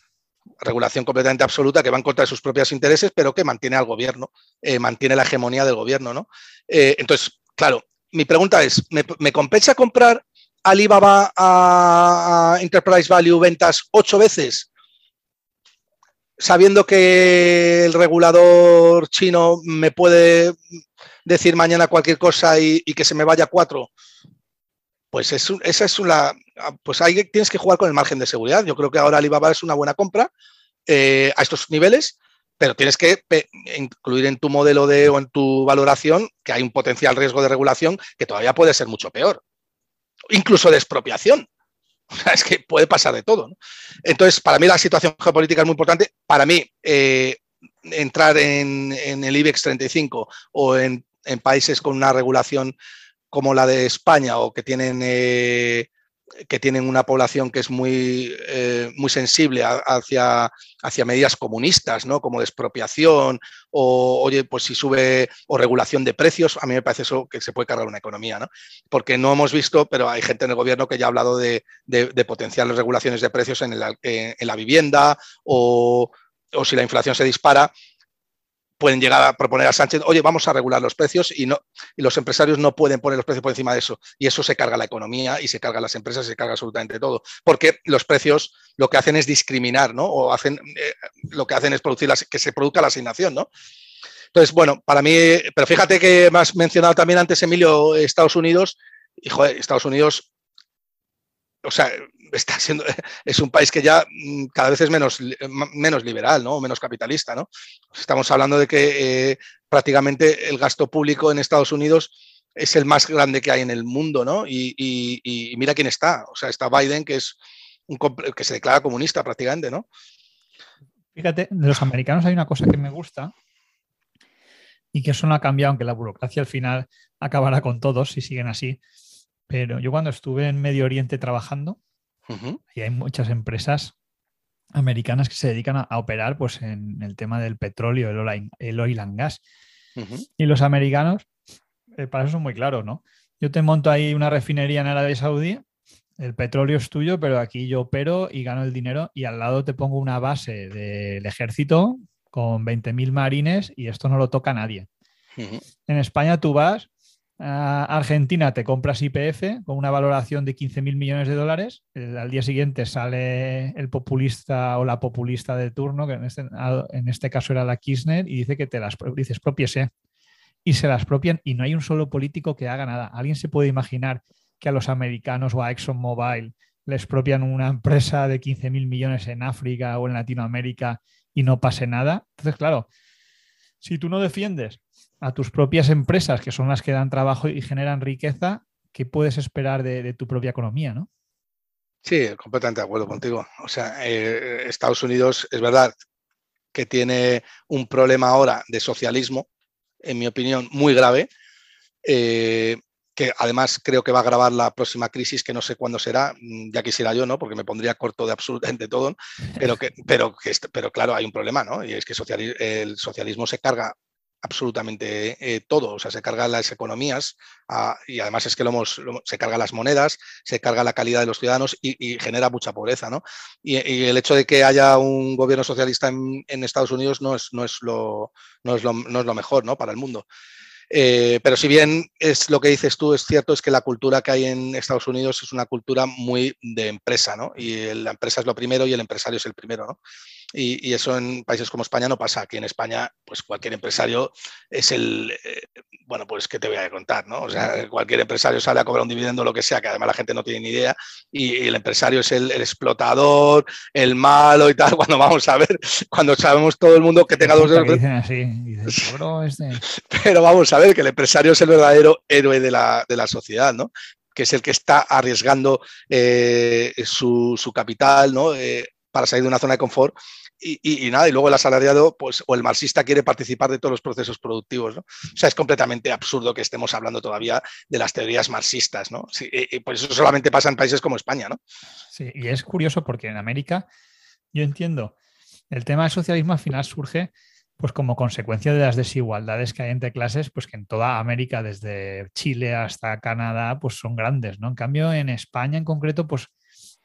Regulación completamente absoluta que va en contra de sus propios intereses, pero que mantiene al gobierno, mantiene la hegemonía del gobierno, ¿no? entonces, claro, mi pregunta es, ¿me compensa comprar Alibaba a Enterprise Value ventas ocho veces, sabiendo que el regulador chino me puede decir mañana cualquier cosa y, que se me vaya cuatro, pues esa es una, pues ahí tienes que jugar con el margen de seguridad. Yo creo que ahora Alibaba es una buena compra eh, a estos niveles, pero tienes que incluir en tu modelo de o en tu valoración que hay un potencial riesgo de regulación que todavía puede ser mucho peor incluso de expropiación. Es que puede pasar de todo. Entonces, para mí la situación geopolítica es muy importante. Para mí, eh, entrar en, el IBEX 35 o en, países con una regulación como la de España o que tienen eh, que tienen una población que es muy, eh, muy sensible hacia, hacia medidas comunistas, ¿no? como de expropiación o, oye, pues si sube o regulación de precios, a mí me parece eso que se puede cargar una economía, ¿no? porque no hemos visto, pero hay gente en el gobierno que ya ha hablado de, de, potenciales regulaciones de precios en, en la vivienda o, o si la inflación se dispara, pueden llegar a proponer a Sánchez, oye, vamos a regular los precios y, no, y los empresarios no pueden poner los precios por encima de eso. Y eso se carga la economía y se carga las empresas y se carga absolutamente todo. Porque los precios lo que hacen es discriminar, ¿no? O hacen, eh, lo que hacen es producir que se produzca la asignación, ¿no? Entonces, bueno, para mí, pero fíjate que me has mencionado también antes, Emilio, Estados Unidos, y joder, Estados Unidos, o sea, está siendo, es un país que ya mm, cada vez es menos, menos liberal, ¿no? Menos capitalista, ¿no? Estamos hablando de que eh, prácticamente el gasto público en Estados Unidos es el más grande que hay en el mundo, ¿no? Y, mira quién está. O sea, está Biden, que es un que se declara comunista prácticamente, ¿no? Fíjate, de los americanos hay una cosa que me gusta y que eso no ha cambiado, aunque la burocracia al final acabará con todos si siguen así. Pero yo cuando estuve en Medio Oriente trabajando, y hay muchas empresas americanas que se dedican a, operar pues, en el tema del petróleo, el oil, el oil and gas. Y los americanos, eh, para eso son muy claros, ¿no? Yo te monto ahí una refinería en Arabia Saudí, el petróleo es tuyo, pero aquí yo opero y gano el dinero y al lado te pongo una base del ejército con 20.000 marines y esto no lo toca nadie. En España tú vas Argentina te compras IPF con una valoración de 15.000 millones de dólares. al día siguiente sale el populista o la populista de turno, que en este, en este caso era la Kirchner, y dice que te las dices propiese. Y se las propian y no hay un solo político que haga nada. ¿Alguien se puede imaginar que a los americanos o a ExxonMobil les propian una empresa de 15.000 millones en África o en Latinoamérica y no pase nada? Entonces, claro, si tú no defiendes a tus propias empresas, que son las que dan trabajo y generan riqueza, ¿qué puedes esperar de, tu propia economía, no? Sí, completamente de acuerdo contigo. O sea, eh, Estados Unidos es verdad que tiene un problema ahora de socialismo, en mi opinión, muy grave, eh, que además creo que va a agravar la próxima crisis, que no sé cuándo será, mm, ya quisiera yo, ¿no? Porque me pondría corto de absolutamente todo, pero, que, pero, pero claro, hay un problema, ¿no? Y es que el socialismo se carga absolutamente eh, todo, o sea, se carga las economías ah, y además es que lo, hemos, se carga las monedas, se carga la calidad de los ciudadanos y, genera mucha pobreza, ¿no? Y, el hecho de que haya un gobierno socialista en, Estados Unidos no es, no, es lo, no, es lo, no es lo mejor, ¿no? Para el mundo. Eh, pero si bien es lo que dices tú, es cierto, es que la cultura que hay en Estados Unidos es una cultura muy de empresa, ¿no? Y la empresa es lo primero y el empresario es el primero, ¿no? Y, eso en países como España no pasa. Aquí en España, pues cualquier empresario es el, eh, bueno, pues qué te voy a contar, ¿no? O sea, cualquier empresario sale a cobrar un dividendo, lo que sea, que además la gente no tiene ni idea, y, el empresario es el, explotador, el malo y tal, cuando vamos a ver, cuando sabemos todo el mundo que tenga dos dedos. Este". Pero vamos a ver que el empresario es el verdadero héroe de la, de la sociedad, ¿no? que es el que está arriesgando eh, su, su, capital, ¿no? Eh, para salir de una zona de confort y, nada, y luego el asalariado pues, o el marxista quiere participar de todos los procesos productivos. O sea, es completamente absurdo que estemos hablando todavía de las teorías marxistas. ¿no? y, pues eso solamente pasa en países como España. ¿no? Sí, y es curioso porque en América, yo entiendo, el tema del socialismo al final surge pues como consecuencia de las desigualdades que hay entre clases, pues que en toda América, desde Chile hasta Canadá, pues son grandes, ¿no? En cambio, en España en concreto, pues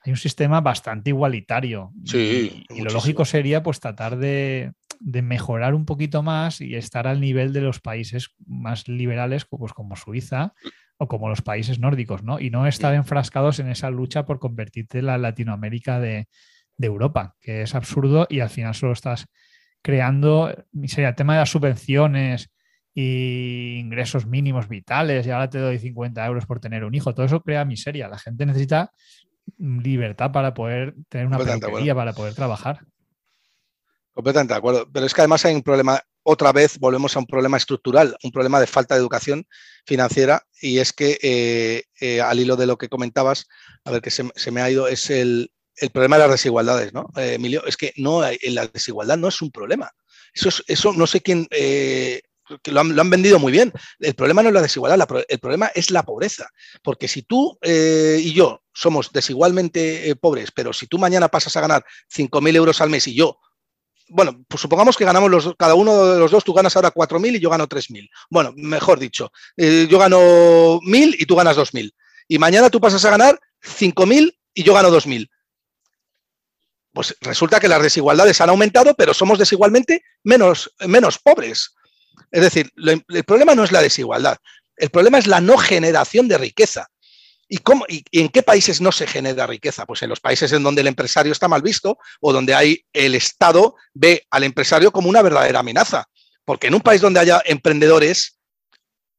hay un sistema bastante igualitario. Sí, y, lo lógico sería pues tratar de, mejorar un poquito más y estar al nivel de los países más liberales pues, como Suiza o como los países nórdicos, ¿no? Y no estar enfrascados en esa lucha por convertirte en la Latinoamérica de, Europa, que es absurdo y al final solo estás creando, sería el tema de las subvenciones y ingresos mínimos vitales y ahora te doy 50 euros por tener un hijo, todo eso crea miseria. La gente necesita libertad para poder tener una peluquería, para poder trabajar. Completamente de acuerdo. Pero es que además hay un problema, otra vez volvemos a un problema estructural, un problema de falta de educación financiera, y es que eh, eh, al hilo de lo que comentabas, a ver que se, me ha ido, es el, problema de las desigualdades, ¿no? Eh, Emilio, es que no la desigualdad no es un problema. Eso, eso no sé quién que lo han, vendido muy bien. El problema no es la desigualdad, el problema es la pobreza. Porque si tú eh, y yo somos desigualmente eh, pobres, pero si tú mañana pasas a ganar 5.000 euros al mes y yo, bueno, pues supongamos que ganamos los, cada uno de los dos, tú ganas ahora 4.000 y yo gano 3.000. Bueno, mejor dicho, eh, yo gano 1.000 y tú ganas 2.000. Y mañana tú pasas a ganar 5.000 y yo gano 2.000 pues resulta que las desigualdades han aumentado, pero somos desigualmente menos, menos pobres. Es decir, el problema no es la desigualdad, el problema es la no generación de riqueza. ¿Y, cómo, y, en qué países no se genera riqueza? Pues en los países en donde el empresario está mal visto o donde hay el Estado ve al empresario como una verdadera amenaza. Porque en un país donde haya emprendedores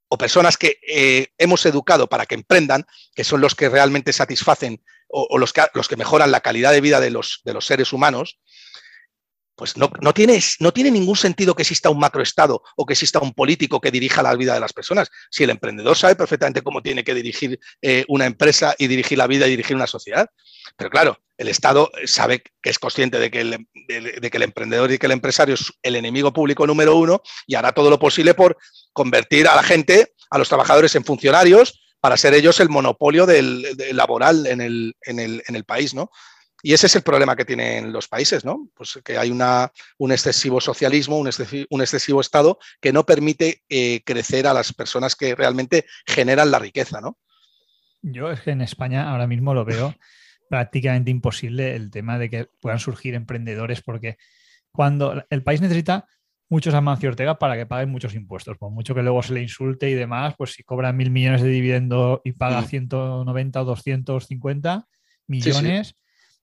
o personas que eh, hemos educado para que emprendan, que son los que realmente satisfacen o, los, que, los, que, mejoran la calidad de vida de los, de los seres humanos, pues no, no, tiene, no, tiene, ningún sentido que exista un macroestado o que exista un político que dirija la vida de las personas. Si el emprendedor sabe perfectamente cómo tiene que dirigir eh, una empresa y dirigir la vida y dirigir una sociedad. Pero claro, el Estado sabe que es consciente de que, el, de que el emprendedor y que el empresario es el enemigo público número uno y hará todo lo posible por convertir a la gente, a los trabajadores en funcionarios para ser ellos el monopolio del, laboral en el, en, el, en el, país, ¿no? Y ese es el problema que tienen los países, ¿no? Pues que hay una, un excesivo socialismo, un excesivo, un excesivo Estado que no permite eh, crecer a las personas que realmente generan la riqueza, ¿no? Yo es que en España ahora mismo lo veo prácticamente imposible el tema de que puedan surgir emprendedores porque cuando el país necesita muchos Amancio Ortega para que paguen muchos impuestos. Por mucho que luego se le insulte y demás, pues si cobran mil millones de dividendo y paga 190 mm. o 250 millones,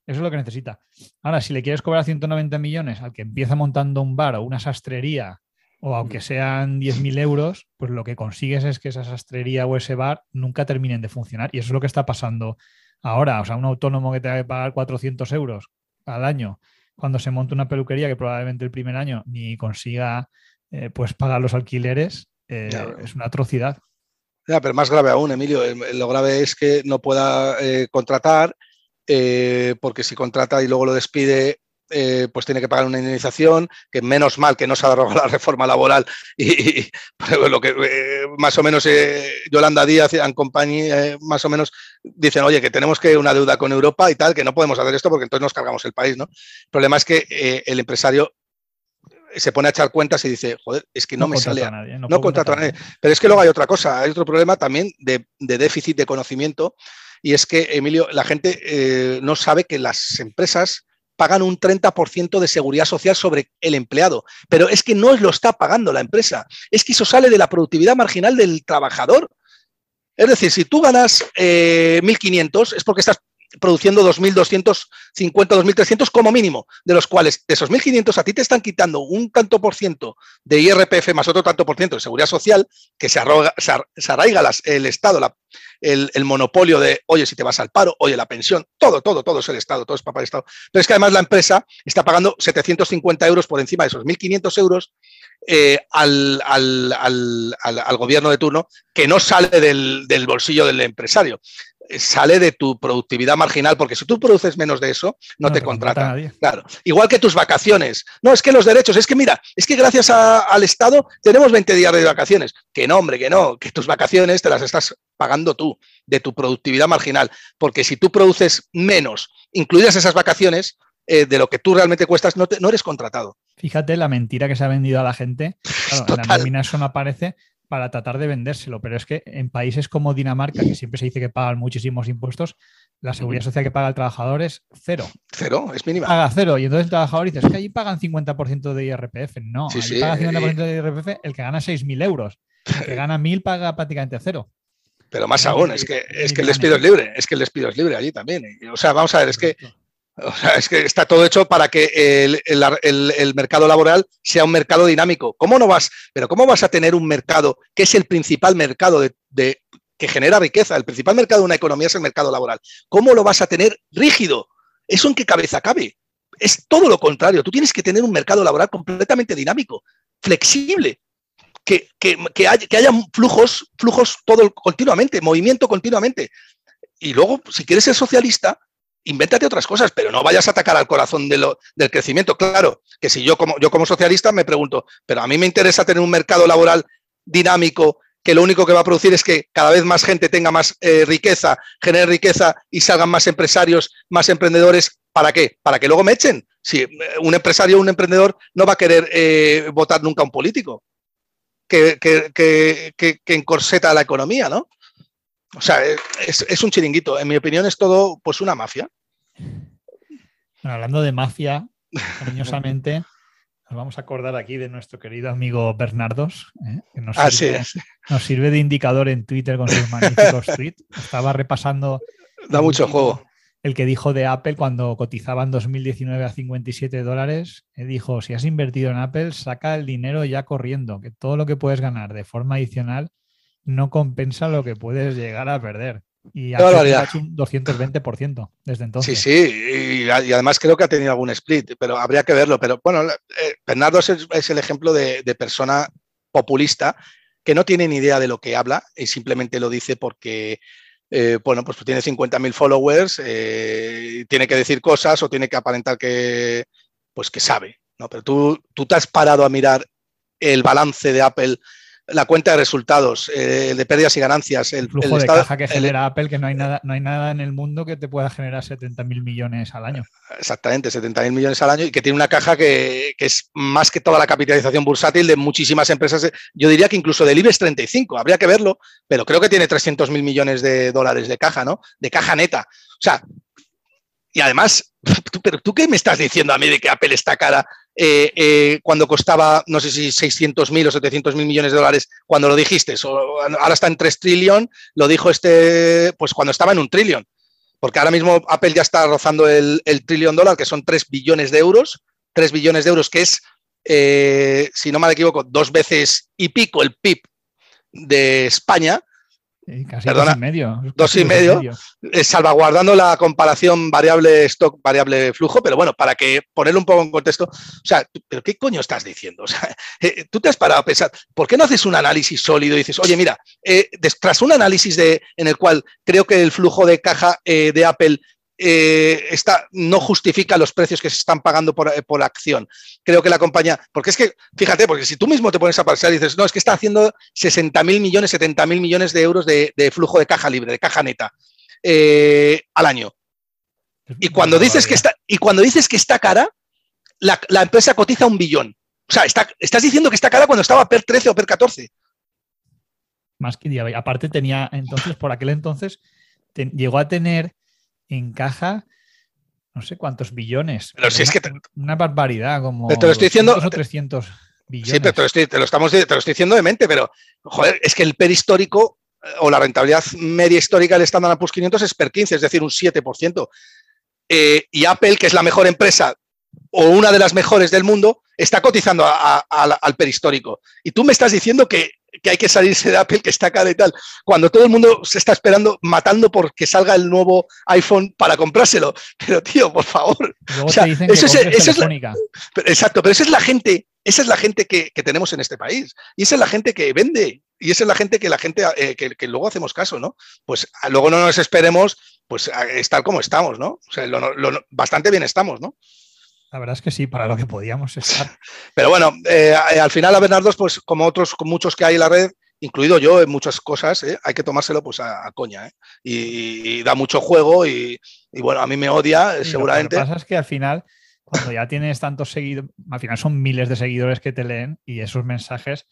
eso es lo que necesita. Ahora, si le quieres cobrar 190 millones al que empieza montando un bar o una sastrería, o aunque mm. sean 10.000 euros, pues lo que consigues es que esa sastrería o ese bar nunca terminen de funcionar. Y eso es lo que está pasando ahora. O sea, un autónomo que tenga que pagar 400 euros al año cuando se monta una peluquería que probablemente el primer año ni consiga eh, pues pagar los alquileres, eh, es una atrocidad. Ya, pero más grave aún, Emilio, lo grave es que no pueda eh, contratar, porque si contrata y luego lo despide, eh, pues tiene que pagar una indemnización, que menos mal que no se ha dado la reforma laboral y, lo que eh, más o menos eh, Yolanda Díaz en compañía más o menos dicen, oye, que tenemos que una deuda con Europa y tal, que no podemos hacer esto porque entonces nos cargamos el país, ¿no? El problema es que el empresario se pone a echar cuentas y dice, joder, es que no, me sale. A nadie, no, contrato a nadie. Pero es que luego hay otra cosa, hay otro problema también de, déficit de conocimiento y es que, Emilio, la gente no sabe que las empresas pagan un 30% de seguridad social sobre el empleado. Pero es que no lo está pagando la empresa. Es que eso sale de la productividad marginal del trabajador. Es decir, si tú ganas 1.500 eh, es porque estás produciendo 2.250, 2.300 como mínimo, de los cuales de esos 1.500 a ti te están quitando un tanto por ciento de IRPF más otro tanto por ciento de seguridad social, que se, arraiga el Estado, la, el, monopolio de, oye, si te vas al paro, oye, la pensión, todo, todo, todo es el Estado, todo es papá del Estado. Pero es que además la empresa está pagando 750 euros por encima de esos 1.500 euros eh, al, gobierno de turno que no sale del, del bolsillo del empresario sale de tu productividad marginal, porque si tú produces menos de eso, no, te, contratan. Claro. Igual que tus vacaciones. No, es que los derechos, es que mira, es que gracias al Estado tenemos 20 días de vacaciones. Que no, hombre, que no, que tus vacaciones te las estás pagando tú, de tu productividad marginal. Porque si tú produces menos, incluidas esas vacaciones, eh, de lo que tú realmente cuestas, no, no, eres contratado. Fíjate la mentira que se ha vendido a la gente. Claro, en la nómina eso no aparece, para tratar de vendérselo, pero es que en países como Dinamarca, que siempre se dice que pagan muchísimos impuestos, la seguridad social que paga el trabajador es cero. Cero, es mínima. Paga cero. Y entonces el trabajador dice, es que allí pagan 50% de IRPF. No, allí paga 50% de IRPF el que gana 6.000 euros. El que gana 1.000 paga prácticamente cero. Pero más aún, es que, es que el despido es libre, es que el despido es libre allí también. O sea, vamos a ver, es que o sea, es que está todo hecho para que el, mercado laboral sea un mercado dinámico. ¿Cómo no vas? Pero ¿cómo vas a tener un mercado que es el principal mercado de, que genera riqueza? El principal mercado de una economía es el mercado laboral. ¿Cómo lo vas a tener rígido? ¿Eso en qué cabeza cabe? Es todo lo contrario. Tú tienes que tener un mercado laboral completamente dinámico, flexible, que, haya, flujos, flujos todo continuamente, movimiento continuamente. Y luego, si quieres ser socialista, invéntate otras cosas, pero no vayas a atacar al corazón de lo, del crecimiento. Claro, que si yo como, yo como socialista me pregunto, pero a mí me interesa tener un mercado laboral dinámico que lo único que va a producir es que cada vez más gente tenga más eh, riqueza, genere riqueza y salgan más empresarios, más emprendedores. ¿Para qué? Para que luego me echen. Si eh, un empresario o un emprendedor no va a querer eh, votar nunca a un político que, que, que encorseta la economía, ¿no? O sea, es, un chiringuito. En mi opinión es todo pues una mafia. Bueno, hablando de mafia, cariñosamente, nos vamos a acordar aquí de nuestro querido amigo Bernardos, ¿eh? que nos Ah, sirve, sí, nos sirve de indicador en Twitter con sus magníficos tweets. Estaba repasando da el mucho juego. El que dijo de Apple cuando cotizaba en 2019 a 57 dólares, eh, dijo, si has invertido en Apple, saca el dinero ya corriendo, que todo lo que puedes ganar de forma adicional no compensa lo que puedes llegar a perder. Y ha hecho un 220% desde entonces. Sí, sí, y, y además creo que ha tenido algún split, pero habría que verlo. Pero bueno, eh, Bernardo es, es el ejemplo de, de persona populista que no tiene ni idea de lo que habla y simplemente lo dice porque, eh, bueno, pues tiene 50.000 followers, eh, tiene que decir cosas o tiene que aparentar que, pues que sabe. ¿no? Pero tú, tú te has parado a mirar el balance de Apple, la cuenta de resultados, eh, de pérdidas y ganancias, el, el flujo el de estado- caja que el- genera Apple, que no hay nada, no hay nada en el mundo que te pueda generar 70 mil millones al año. Exactamente, 70.000 millones al año y que tiene una caja que, que es más que toda la capitalización bursátil de muchísimas empresas. Yo diría que incluso del IBEX 35, habría que verlo, pero creo que tiene 300.000 millones de dólares de caja, ¿no? De caja neta. O sea, y además, tú, pero tú qué me estás diciendo a mí de que Apple está cara eh, eh, cuando costaba, no sé si 600.000 o 700.000 millones de dólares cuando lo dijiste, ahora está en 3 trillón, lo dijo este, pues cuando estaba en un trillón porque ahora mismo Apple ya está rozando el, el trillón dólar, que son 3 billones de euros, 3 billones de euros, que es, eh, si no me equivoco, dos veces y pico el PIB de España, casi Perdona, dos y medio. dos y medio. eh, salvaguardando la comparación variable stock, variable flujo, pero bueno, para que ponerlo un poco en contexto, o sea, ¿pero qué coño estás diciendo? O sea, eh, tú te has parado a pensar, ¿por qué no haces un análisis sólido y dices, oye, mira, eh, tras un análisis de, en el cual creo que el flujo de caja de Apple eh, está, no justifica los precios que se están pagando por, eh, por acción. Creo que la compañía, porque es que, fíjate, porque si tú mismo te pones a pensar y dices, no, es que está haciendo 60 mil millones, 70 mil millones de euros de, de flujo de caja libre, de caja neta, eh, al año. Y cuando dices que está, y cuando dices que está cara, la, la empresa cotiza un billón. O sea, está- estás diciendo que está cara cuando estaba per 13 o per 14. Más que día. Aparte tenía, entonces, por aquel entonces, te- llegó a tener en caja no sé cuántos billones. Pero si es una, que te- una barbaridad, como te lo estoy diciendo- 200 o 300 billones. Sí, pero te lo, estoy, te lo estamos, te lo estoy diciendo de mente, pero joder, es que el PER histórico eh, o la rentabilidad media histórica del Standard Poor's 500 es per 15, es decir, un 7%. Eh, y Apple, que es la mejor empresa o una de las mejores del mundo, está cotizando a- a- al- al PER histórico. Y tú me estás diciendo que, que hay que salirse de Apple, que está cara y tal, cuando todo el mundo se está esperando, matando por que salga el nuevo iPhone para comprárselo. Pero tío, por favor, Luego o sea, te dicen que es- eso es la- pero- exacto, pero esa es la gente, esa es la gente que, que tenemos en este país. Y esa es la gente que vende. Y esa es la gente que la gente eh, que, que luego hacemos caso, ¿no? Pues a- luego no nos esperemos pues a estar como estamos, ¿no? O sea, lo- lo- bastante bien estamos, ¿no? La verdad es que sí, para lo que podíamos estar. Pero bueno, eh, eh, al final a Bernardos, pues como otros, muchos que hay en la red, incluido yo en muchas cosas, ¿eh? hay que tomárselo pues a, a coña, ¿eh? Y, y da mucho juego y, y bueno, a mí me odia, seguramente. Lo que pasa es que al final, cuando ya tienes tantos seguidores, al final son miles de seguidores que te leen y esos mensajes,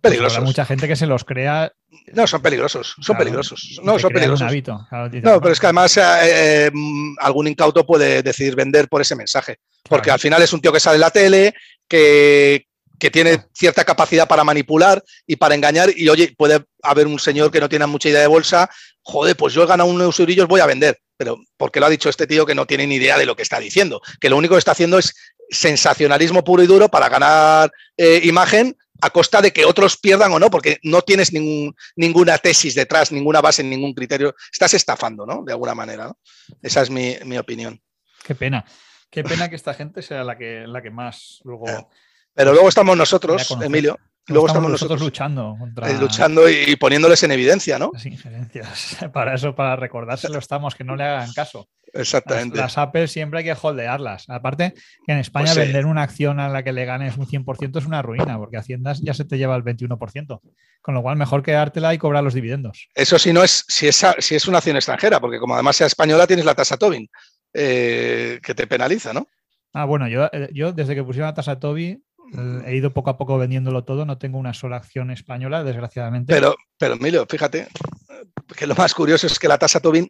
Peligrosos. mucha gente que se los crea. No, son peligrosos, son claro, peligrosos. No, son peligrosos. Un hábito. Claro, dices, No, pero es que además eh, eh, mm, algún incauto puede decidir vender por ese mensaje. Porque claro. al final es un tío que sale en la tele, que, que tiene cierta capacidad para manipular y para engañar. Y oye, puede haber un señor que no tiene mucha idea de bolsa. Joder, pues yo he ganado unos eurillos, voy a vender. Pero porque lo ha dicho este tío que no tiene ni idea de lo que está diciendo. Que lo único que está haciendo es sensacionalismo puro y duro para ganar eh, imagen a costa de que otros pierdan o no, porque no tienes ningún, ninguna tesis detrás, ninguna base, ningún criterio. Estás estafando, ¿no? De alguna manera. ¿no? Esa es mi, mi opinión. Qué pena. Qué pena que esta gente sea la que, la que más luego. Pero luego estamos nosotros. Emilio. Luego estamos nosotros luchando contra eh, luchando y, poniéndoles en evidencia, ¿no? las injerencias. Para eso, para recordárselo estamos, que no le hagan caso. Las, Exactamente. las Apple siempre hay que holdearlas. Aparte, que en España Pues sí. vender una acción a la que le ganes un 100% es una ruina, porque Haciendas ya se te lleva el 21%. Con lo cual, mejor quedártela y cobrar los dividendos. Eso si no es, si es, si es una acción extranjera, porque como además sea española, tienes la tasa Tobin, eh, que te penaliza, ¿no? Ah, bueno, yo, eh, yo desde que pusieron la tasa Toby he ido poco a poco vendiéndolo todo. No tengo una sola acción española, desgraciadamente. Pero, pero Emilio, fíjate, que lo más curioso es que la tasa Tobin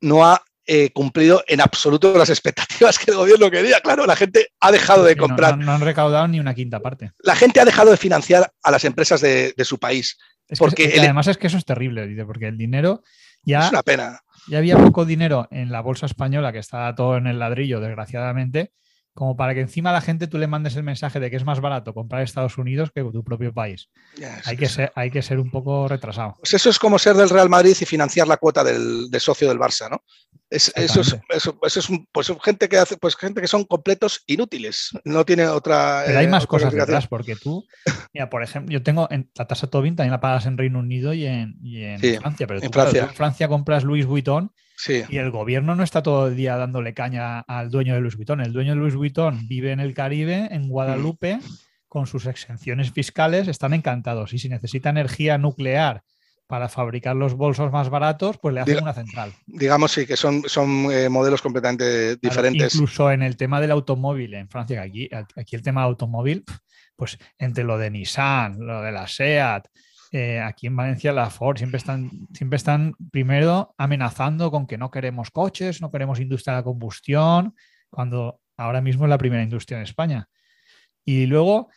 no ha eh, cumplido en absoluto las expectativas que el gobierno quería. Claro, la gente ha dejado de no- comprar. No, no han recaudado ni una quinta parte. La gente ha dejado de financiar a las empresas de, de su país. Es Porque que, el- además es que eso es terrible, dice, porque el dinero ya, Es una pena. ya había poco dinero en la bolsa española, que estaba todo en el ladrillo, desgraciadamente, como para que encima a la gente tú le mandes el mensaje de que es más barato comprar Estados Unidos que tu propio país. Ya, Hay que ser, hay que ser un poco retrasado. Pues eso es como ser del Real Madrid y financiar la cuota del, de socio del Barça, ¿no? Es- eso es, eso, eso es un- pues gente que hace, pues gente que son completos inútiles. No tiene otra. Pero hay eh, más cosas detrás, porque tú, mira, por ejemplo, yo tengo en, la tasa Tobin también la pagas en Reino Unido y en, y en Sí, Francia, pero en tú, claro, tú Francia. en Francia compras Louis Vuitton Sí, y el gobierno no está todo el día dándole caña al dueño de Louis Vuitton. El dueño de Louis Vuitton vive en el Caribe, en Guadalupe, con sus exenciones fiscales, están encantados. Y si necesita energía nuclear para fabricar los bolsos más baratos, pues le hacen Diga- una central. digamos sí que son, son eh, modelos completamente Claro, diferentes. incluso en el tema del automóvil en Francia, aquí, aquí el tema del automóvil, pues entre lo de Nissan, lo de la SEAT, eh, aquí en Valencia la Ford siempre están, siempre están primero amenazando con que no queremos coches, no queremos industria de la combustión, cuando ahora mismo es la primera industria en España. Y luego,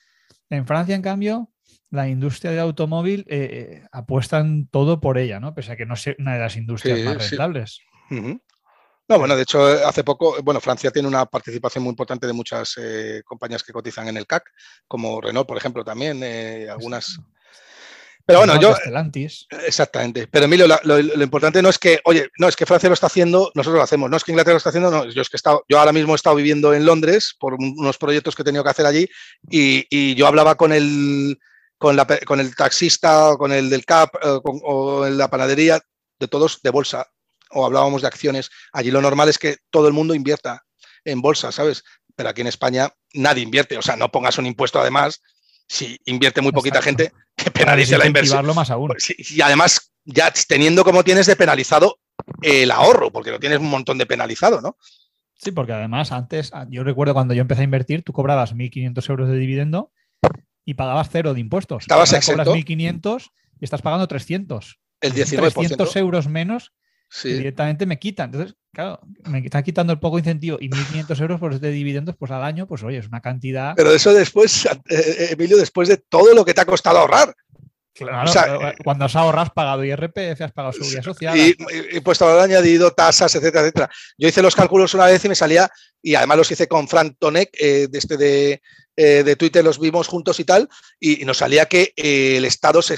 en Francia, en cambio, la industria del automóvil eh, eh, apuestan todo por ella, ¿no? Pese a que no sea una de las industrias Sí, más sí. rentables. No, bueno, de hecho, hace poco, bueno, Francia tiene una participación muy importante de muchas eh, compañías que cotizan en el CAC, como Renault, por ejemplo, también, eh, algunas. Pero bueno, yo, Stellantis. Exactamente. Pero Emilio, lo, lo importante no es que, oye, no es que Francia lo está haciendo, nosotros lo hacemos. No es que Inglaterra lo está haciendo, no. Yo es que he estado, yo ahora mismo he estado viviendo en Londres por un- unos proyectos que he tenido que hacer allí y, y yo hablaba con el, con, la con el taxista, o con el del CAP eh, con- o en la panadería, de todos de bolsa, o hablábamos de acciones. Allí lo normal es que todo el mundo invierta en bolsa, ¿sabes? Pero aquí en España nadie invierte. O sea, no pongas un impuesto además si invierte muy poquita Exacto. gente que penalice la inversión. Más aún. Pues y además, ya teniendo como tienes de penalizado el ahorro, porque lo tienes un montón de penalizado, ¿no? Sí, porque además antes, ah, yo recuerdo cuando yo empecé a invertir, tú cobrabas 1.500 euros de dividendo y pagabas cero de impuestos. Estabas Ahora exento. Cobras 1.500 y estás pagando 300. El Son 19%. 300 euros menos Sí. directamente me quitan. Entonces, claro, me está quitando el poco incentivo y 1.500 euros por de dividendos, pues al año, pues oye, es una cantidad. Pero eso después, eh, Emilio, después de todo lo que te ha costado ahorrar. Claro, o sea, pero, eh, cuando has ahorrado, has pagado IRPF, has pagado seguridad social. Y, y- y puesto al añadido, tasas, etcétera, etcétera. Yo hice los cálculos una vez y me salía, y además los hice con Frank Tonek, eh, de, este de, eh, de Twitter, los vimos juntos y tal, y, y nos salía que eh, el Estado se,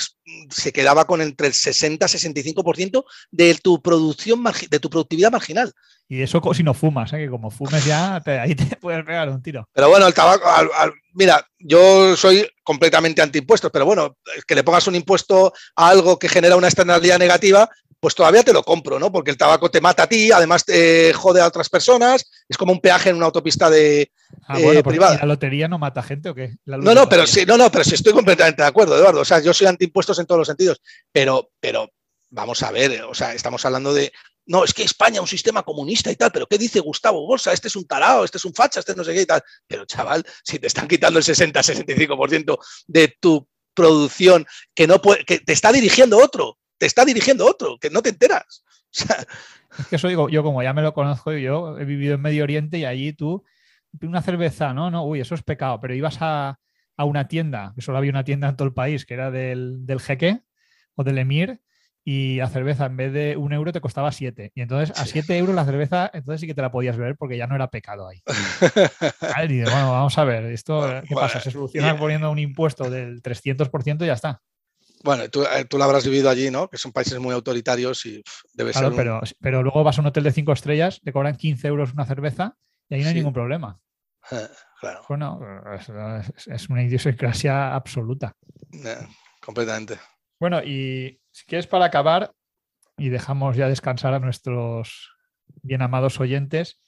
se quedaba con entre el 60 y 65% de tu producción, de tu productividad marginal. Y eso si no fumas, ¿eh? que como fumes ya, te- ahí te puedes pegar un tiro. Pero bueno, el tabaco, al- al- mira, yo soy completamente antiimpuestos, pero bueno, que le pongas un impuesto a algo que genera una externalidad negativa, pues todavía te lo compro, ¿no? Porque el tabaco te mata a ti, además te jode a otras personas, es como un peaje en una autopista de... Ah, Eh, bueno, privada. ¿y la lotería no mata gente o qué? La No, no, pero sí, no, no, pero sí estoy completamente de acuerdo, Eduardo. O sea, yo soy antiimpuestos en todos los sentidos, pero, pero vamos a ver, o sea, estamos hablando de. No, es que España es un sistema comunista y tal, pero ¿qué dice Gustavo Bolsa? Este es un tarao, este es un facha, este es no sé qué y tal. Pero chaval, si te están quitando el 60-65% de tu producción, que no puede, que te está dirigiendo otro, te está dirigiendo otro, que no te enteras. O sea, Es que eso digo, yo como ya me lo conozco, yo he vivido en Medio Oriente y allí tú, una cerveza, no, no, uy, eso es pecado, pero ibas a, a una tienda, que solo había una tienda en todo el país, que era del, del jeque o del emir, y la cerveza en vez de un euro te costaba siete. Y entonces a siete euros la cerveza, entonces sí que te la podías beber porque ya no era pecado ahí. Y bueno, vamos a ver, esto, ¿qué Bueno, pasa? Se soluciona poniendo un impuesto del 300% y ya está. Bueno, tú, eh, tú lo habrás vivido allí, ¿no? Que son países muy autoritarios y pff, debe Claro, ser. un- pero, pero luego vas a un hotel de cinco estrellas, te cobran 15 euros una cerveza y ahí no hay Sí. ningún problema. Eh, claro, Bueno, es, es- es una idiosincrasia absoluta. eh, completamente. Bueno, y si quieres para acabar, y dejamos ya descansar a nuestros bien amados oyentes,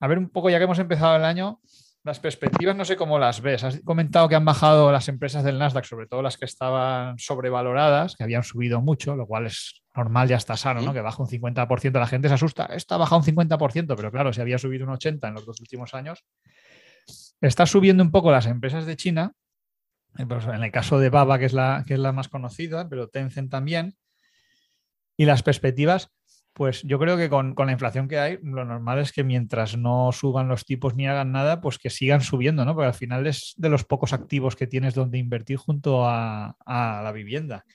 a ver un poco, ya que hemos empezado el año, las perspectivas no sé cómo las ves. Has comentado que han bajado las empresas del Nasdaq, sobre todo las que estaban sobrevaloradas, que habían subido mucho, lo cual es normal, ya está sano, ¿no? Que baja un 50%, la gente se asusta, esta ha bajado un 50%, pero claro, si había subido un 80% en los dos últimos años, está subiendo un poco las empresas de China, eh, pues, en el caso de Baba, que es la, que es la más conocida, pero Tencent también. Y las perspectivas Pues yo creo que con, la inflación que hay, lo normal es que mientras no suban los tipos ni hagan nada, pues que sigan subiendo, ¿no? Porque al final es de los pocos activos que tienes donde invertir junto a, la vivienda.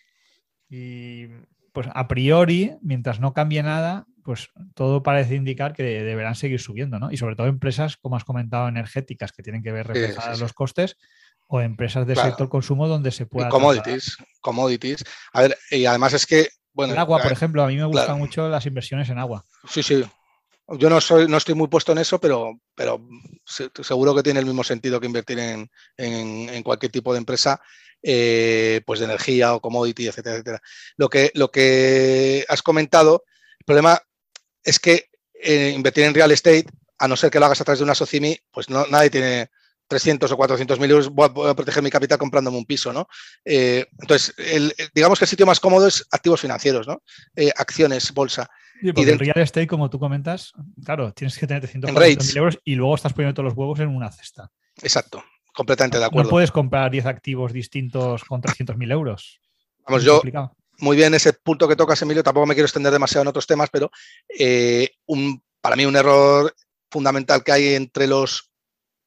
Y pues a priori, mientras no cambie nada, pues todo parece indicar que deberán seguir subiendo, ¿no? Y sobre todo empresas, como has comentado, energéticas, que tienen que ver reflejadas los costes, o empresas de sector consumo donde se pueda. commodities, commodities. A ver, y además es que el agua, por ejemplo, a mí me gustan mucho las inversiones en agua. Sí, sí. Yo no soy, no estoy muy puesto en eso, pero, pero seguro que tiene el mismo sentido que invertir en, cualquier tipo de empresa, eh, pues de energía o commodity, etcétera, etcétera. Lo que, lo que has comentado, el problema es que eh, invertir en real estate, a no ser que lo hagas a través de una SOCIMI, pues no, nadie tiene 300 o 400 mil euros, voy a, proteger mi capital comprándome un piso, ¿no? Eh, entonces, digamos que el sitio más cómodo es activos financieros, ¿no? Eh, acciones, bolsa. y porque el real estate, como tú comentas, claro, tienes que tener 300 mil euros y luego estás poniendo todos los huevos en una cesta. Exacto, completamente de acuerdo. No puedes comprar 10 activos distintos con 300 mil euros. Vamos, yo, muy bien ese punto que tocas, Emilio, tampoco me quiero extender demasiado en otros temas, pero eh, un, para mí un error fundamental que hay entre los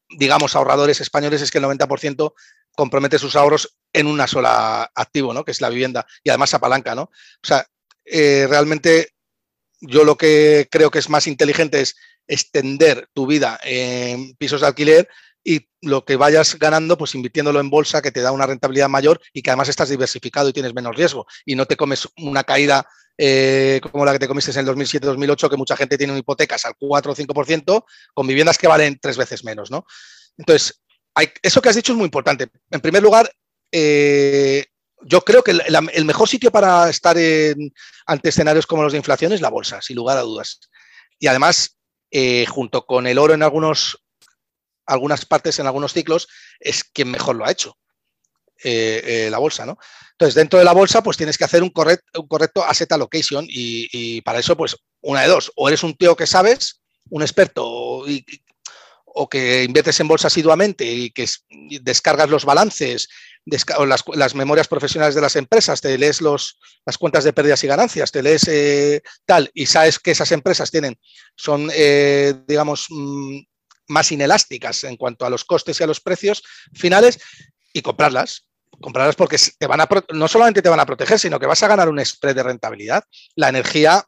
digamos, ahorradores españoles es que el 90% compromete sus ahorros en una sola activo, ¿no? Que es la vivienda y además apalanca, ¿no? O sea, eh, realmente yo lo que creo que es más inteligente es extender tu vida en pisos de alquiler y lo que vayas ganando, pues invirtiéndolo en bolsa, que te da una rentabilidad mayor y que además estás diversificado y tienes menos riesgo y no te comes una caída eh, como la que te comiste en el 2007-2008, que mucha gente tiene hipotecas al 4 o 5%, con viviendas que valen tres veces menos, ¿no? Entonces, eso que has dicho es muy importante. En primer lugar, eh, yo creo que el, mejor sitio para estar ante escenarios como los de inflación es la bolsa, sin lugar a dudas. Y además, eh, junto con el oro en algunos, algunas partes, en algunos ciclos, es quien mejor lo ha hecho. La bolsa, ¿no? Entonces, dentro de la bolsa, pues tienes que hacer un, correcto asset allocation y, para eso, pues una de dos, o eres un tío que sabes, un experto, o que inviertes en bolsa asiduamente y que descargas los balances, las, memorias profesionales de las empresas, te lees los, las cuentas de pérdidas y ganancias, te lees eh, tal, y sabes que esas empresas tienen, son, eh, digamos, mm, más inelásticas en cuanto a los costes y a los precios finales, y comprarlas comprarlas porque te van a, no solamente te van a proteger, sino que vas a ganar un spread de rentabilidad. La energía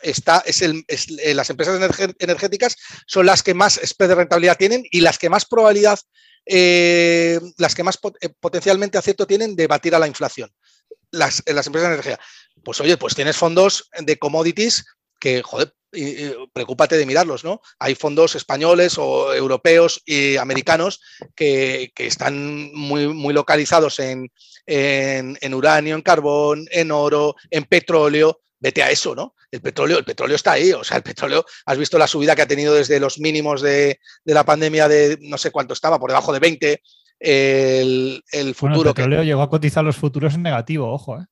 está, es, el, eh, las empresas energéticas son las que más spread de rentabilidad tienen y las que más probabilidad, eh, las que más eh, potencialmente acierto tienen de batir a la inflación. Las, las empresas de energía. Pues oye, pues tienes fondos de commodities que, joder, preocúpate de mirarlos, ¿no? Hay fondos españoles o europeos y americanos que, están muy, muy localizados en, uranio, en carbón, en oro, en petróleo. Vete a eso, ¿no? El petróleo, el petróleo está ahí, o sea, el petróleo, has visto la subida que ha tenido desde los mínimos de, la pandemia de no sé cuánto estaba, por debajo de 20, el, futuro. el petróleo llegó a cotizar los futuros en negativo, ojo, ¿eh?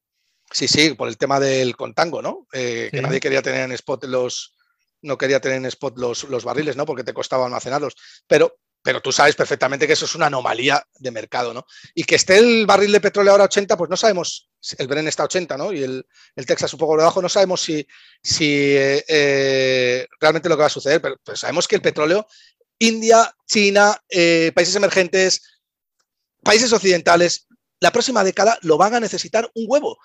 Sí, sí, por el tema del contango, ¿no? Eh, que nadie quería tener en spot los, no quería tener en spot los, los, barriles, ¿no? Porque te costaba almacenarlos. Pero, pero tú sabes perfectamente que eso es una anomalía de mercado, ¿no? Y que esté el barril de petróleo ahora a 80, pues no sabemos, el Bren está a 80, ¿no? Y el, Texas un poco debajo, no sabemos si, si eh, eh, realmente lo que va a suceder, pero, sabemos que el petróleo, India, China, países emergentes, países occidentales, la próxima década lo van a necesitar un huevo.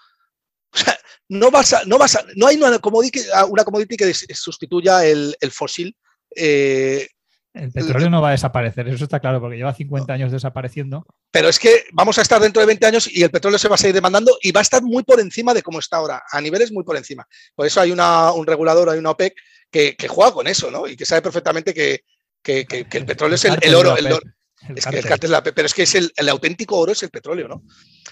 O sea, no, vas no, vas no hay una commodity, una commodity que sustituya el, fósil. Eh, el petróleo no va a desaparecer, eso está claro, porque lleva 50 años desapareciendo. Pero es que vamos a estar dentro de 20 años y el petróleo se va a seguir demandando y va a estar muy por encima de cómo está ahora, a niveles muy por encima. Por eso hay un regulador, hay una OPEC que, juega con eso, ¿no? Y que sabe perfectamente que, el petróleo es el, oro. El es que el pero es que es el, auténtico oro es el petróleo, ¿no?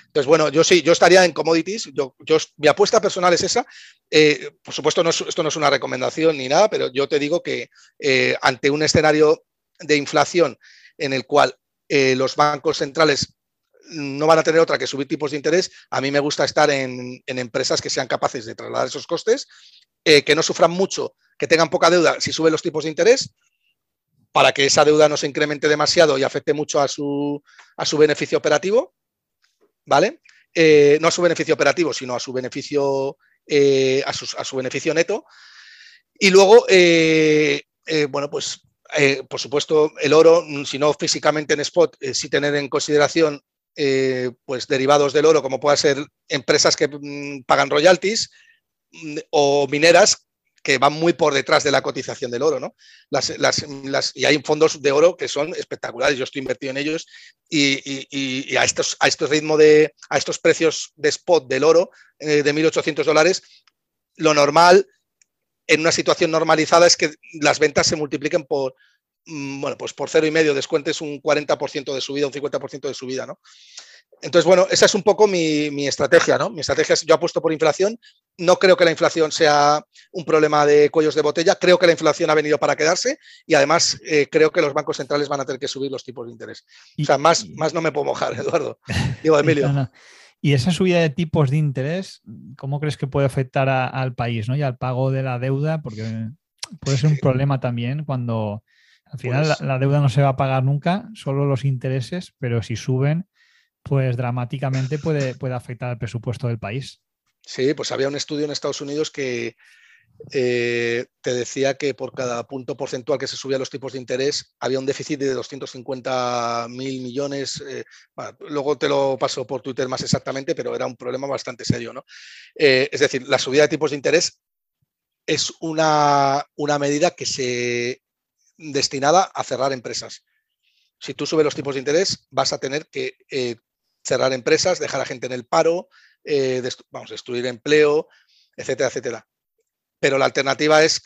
Entonces, bueno, yo sí, yo estaría en commodities. Yo, yo mi apuesta personal es esa. Eh, por supuesto, no esto no es una recomendación ni nada, pero yo te digo que eh, ante un escenario de inflación en el cual eh, los bancos centrales no van a tener otra que subir tipos de interés, a mí me gusta estar en, en empresas que sean capaces de trasladar esos costes, que no sufran mucho, que tengan poca deuda si suben los tipos de interés para que esa deuda no se incremente demasiado y afecte mucho a su, a su beneficio operativo, ¿vale? Eh, no a su beneficio operativo, sino a su beneficio, eh, a, su, beneficio neto. Y luego, bueno, pues por supuesto, el oro, si no físicamente en spot, sí tener en consideración pues derivados del oro, como puedan ser empresas que mm, pagan royalties mm, o mineras que van muy por detrás de la cotización del oro, ¿no? y hay fondos de oro que son espectaculares, yo estoy invertido en ellos y, a, estos, a estos ritmos de, a estos precios de spot del oro eh, de 1.800 dólares, lo normal en una situación normalizada es que las ventas se multipliquen por, mm, bueno, pues por cero y medio, descuentes un 40% de subida, un 50% de subida, ¿no? Entonces, bueno, esa es un poco mi, estrategia, ¿no? Mi estrategia es, yo apuesto por inflación, no creo que la inflación sea un problema de cuellos de botella, creo que la inflación ha venido para quedarse y además eh, creo que los bancos centrales van a tener que subir los tipos de interés. o sea, más, más no me puedo mojar, Eduardo. Digo, Emilio. Y esa subida de tipos de interés, ¿cómo crees que puede afectar al país ¿no? y al pago de la deuda? Porque puede ser un problema también cuando al final pues la deuda no se va a pagar nunca, solo los intereses, pero si suben pues dramáticamente puede, puede afectar al presupuesto del país. Sí, pues había un estudio en Estados Unidos que eh, te decía que por cada punto porcentual que se subía los tipos de interés había un déficit de 250 mil millones. Eh, luego te lo paso por Twitter más exactamente, pero era un problema bastante serio. ¿no? Eh, es decir, la subida de tipos de interés es una, una medida que se destinada a cerrar empresas. Si tú subes los tipos de interés, vas a tener que cerrar empresas, dejar a gente en el paro, eh, vamos, destruir empleo, etcétera, etcétera. Pero la alternativa es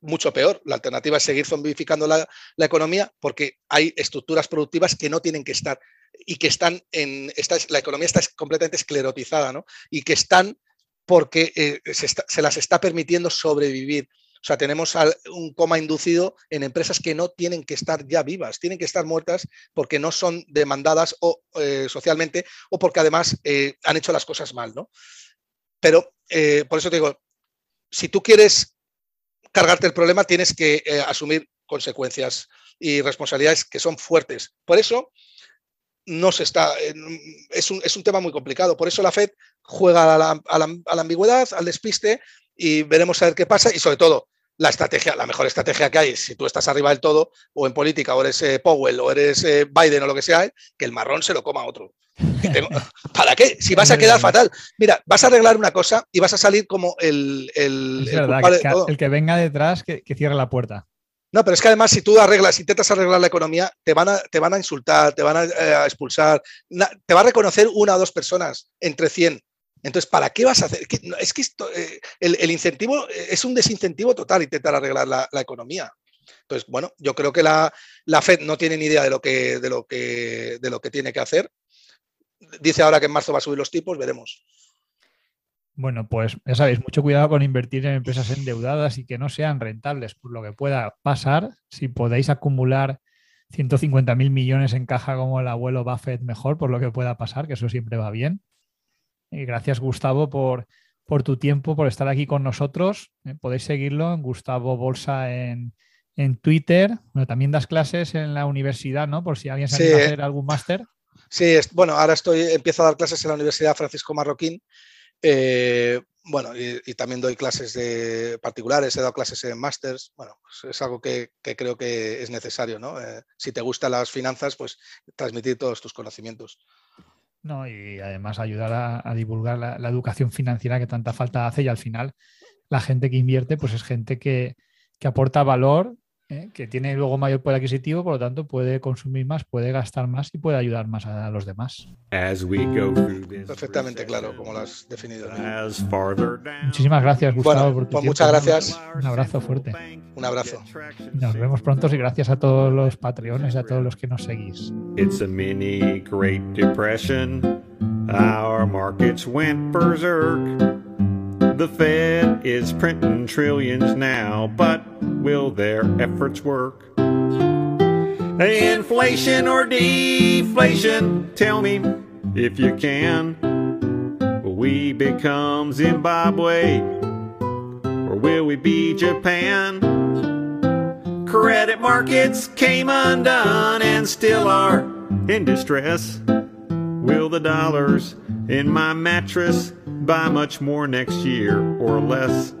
mucho peor. La alternativa es seguir zombificando la, economía porque hay estructuras productivas que no tienen que estar y que están en. La economía está completamente esclerotizada, ¿no? Y que están porque eh, se, las está permitiendo sobrevivir sea, tenemos un coma inducido en empresas que no tienen que estar ya vivas, tienen que estar muertas porque no son demandadas o, eh, socialmente o porque además eh, han hecho las cosas mal, ¿no? Pero eh, por eso te digo, si tú quieres cargarte el problema, tienes que asumir consecuencias y responsabilidades que son fuertes. Por eso no se está, es un, es un tema muy complicado. Por eso la Fed juega a la, a la ambigüedad, al despiste y veremos a ver qué pasa y sobre todo la estrategia, la mejor estrategia que hay, si tú estás arriba del todo, o en política, o eres eh, Powell, o eres eh, Biden, o lo que sea, que el marrón se lo coma otro. ¿Para qué? Si vas a quedar fatal. Mira, vas a arreglar una cosa y vas a salir como el. El, el, que, venga detrás que, cierre la puerta. No, pero es que además, si tú arreglas, intentas arreglar la economía, te van a, te van a insultar, te van a, eh, expulsar, te va a reconocer una o dos personas entre 100 entonces, ¿para qué vas a hacer? Es que esto, eh, el, incentivo eh, es un desincentivo total intentar arreglar la, economía. Entonces, bueno, yo creo que la, Fed no tiene ni idea de lo, que, de, lo que, de lo que tiene que hacer. Dice ahora que en marzo va a subir los tipos, veremos. Bueno, pues ya sabéis, mucho cuidado con invertir en empresas endeudadas y que no sean rentables por lo que pueda pasar. Si podéis acumular 150 mil millones en caja como el abuelo Buffett, mejor por lo que pueda pasar, que eso siempre va bien. Y gracias, Gustavo, por, por tu tiempo, por estar aquí con nosotros. Eh, podéis seguirlo en Gustavo Bolsa en, Twitter. Bueno, también das clases en la universidad, ¿no? Por si alguien se sí. hacer algún máster. Sí, bueno, ahora estoy, empiezo a dar clases en la Universidad Francisco Marroquín. Eh, bueno, y, también doy clases de particulares, he dado clases en másters. Bueno, pues es algo que, creo que es necesario, ¿no? Eh, si te gustan las finanzas, pues transmitir todos tus conocimientos. ¿No? y además ayudar a, divulgar la, educación financiera que tanta falta hace y al final la gente que invierte pues es gente que, que aporta valor ¿eh? que tiene luego mayor poder adquisitivo, por lo tanto puede consumir más, puede gastar más y puede ayudar más a los demás. Perfectamente claro, como lo has definido. Muchísimas gracias, Gustavo. por tu pues muchas gracias. Un abrazo fuerte. Un abrazo. Nos vemos pronto y gracias a todos los patreones y a todos los que nos seguís. It's a mini Great Depression. Our markets went berserk. The Fed is printing trillions now, but will their efforts work? Inflation or deflation? Tell me if you can. Will we become Zimbabwe? Or will we be Japan? Credit markets came undone and still are in distress. Will the dollars in my mattress buy much more next year or less.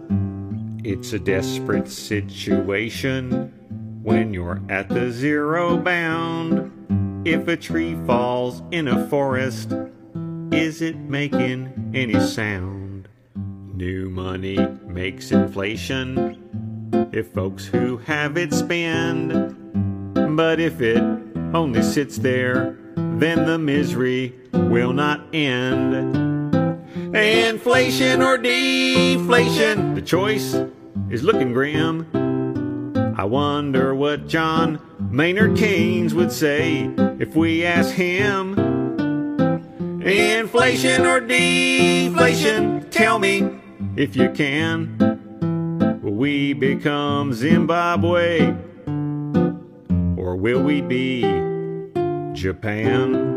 It's a desperate situation when you're at the zero bound. If a tree falls in a forest, is it making any sound? New money makes inflation if folks who have it spend. But if it only sits there, then the misery will not end. Inflation or deflation, the choice is looking grim. I wonder what John Maynard Keynes would say if we asked him. Inflation or deflation, tell me if you can. Will we become Zimbabwe or will we be Japan?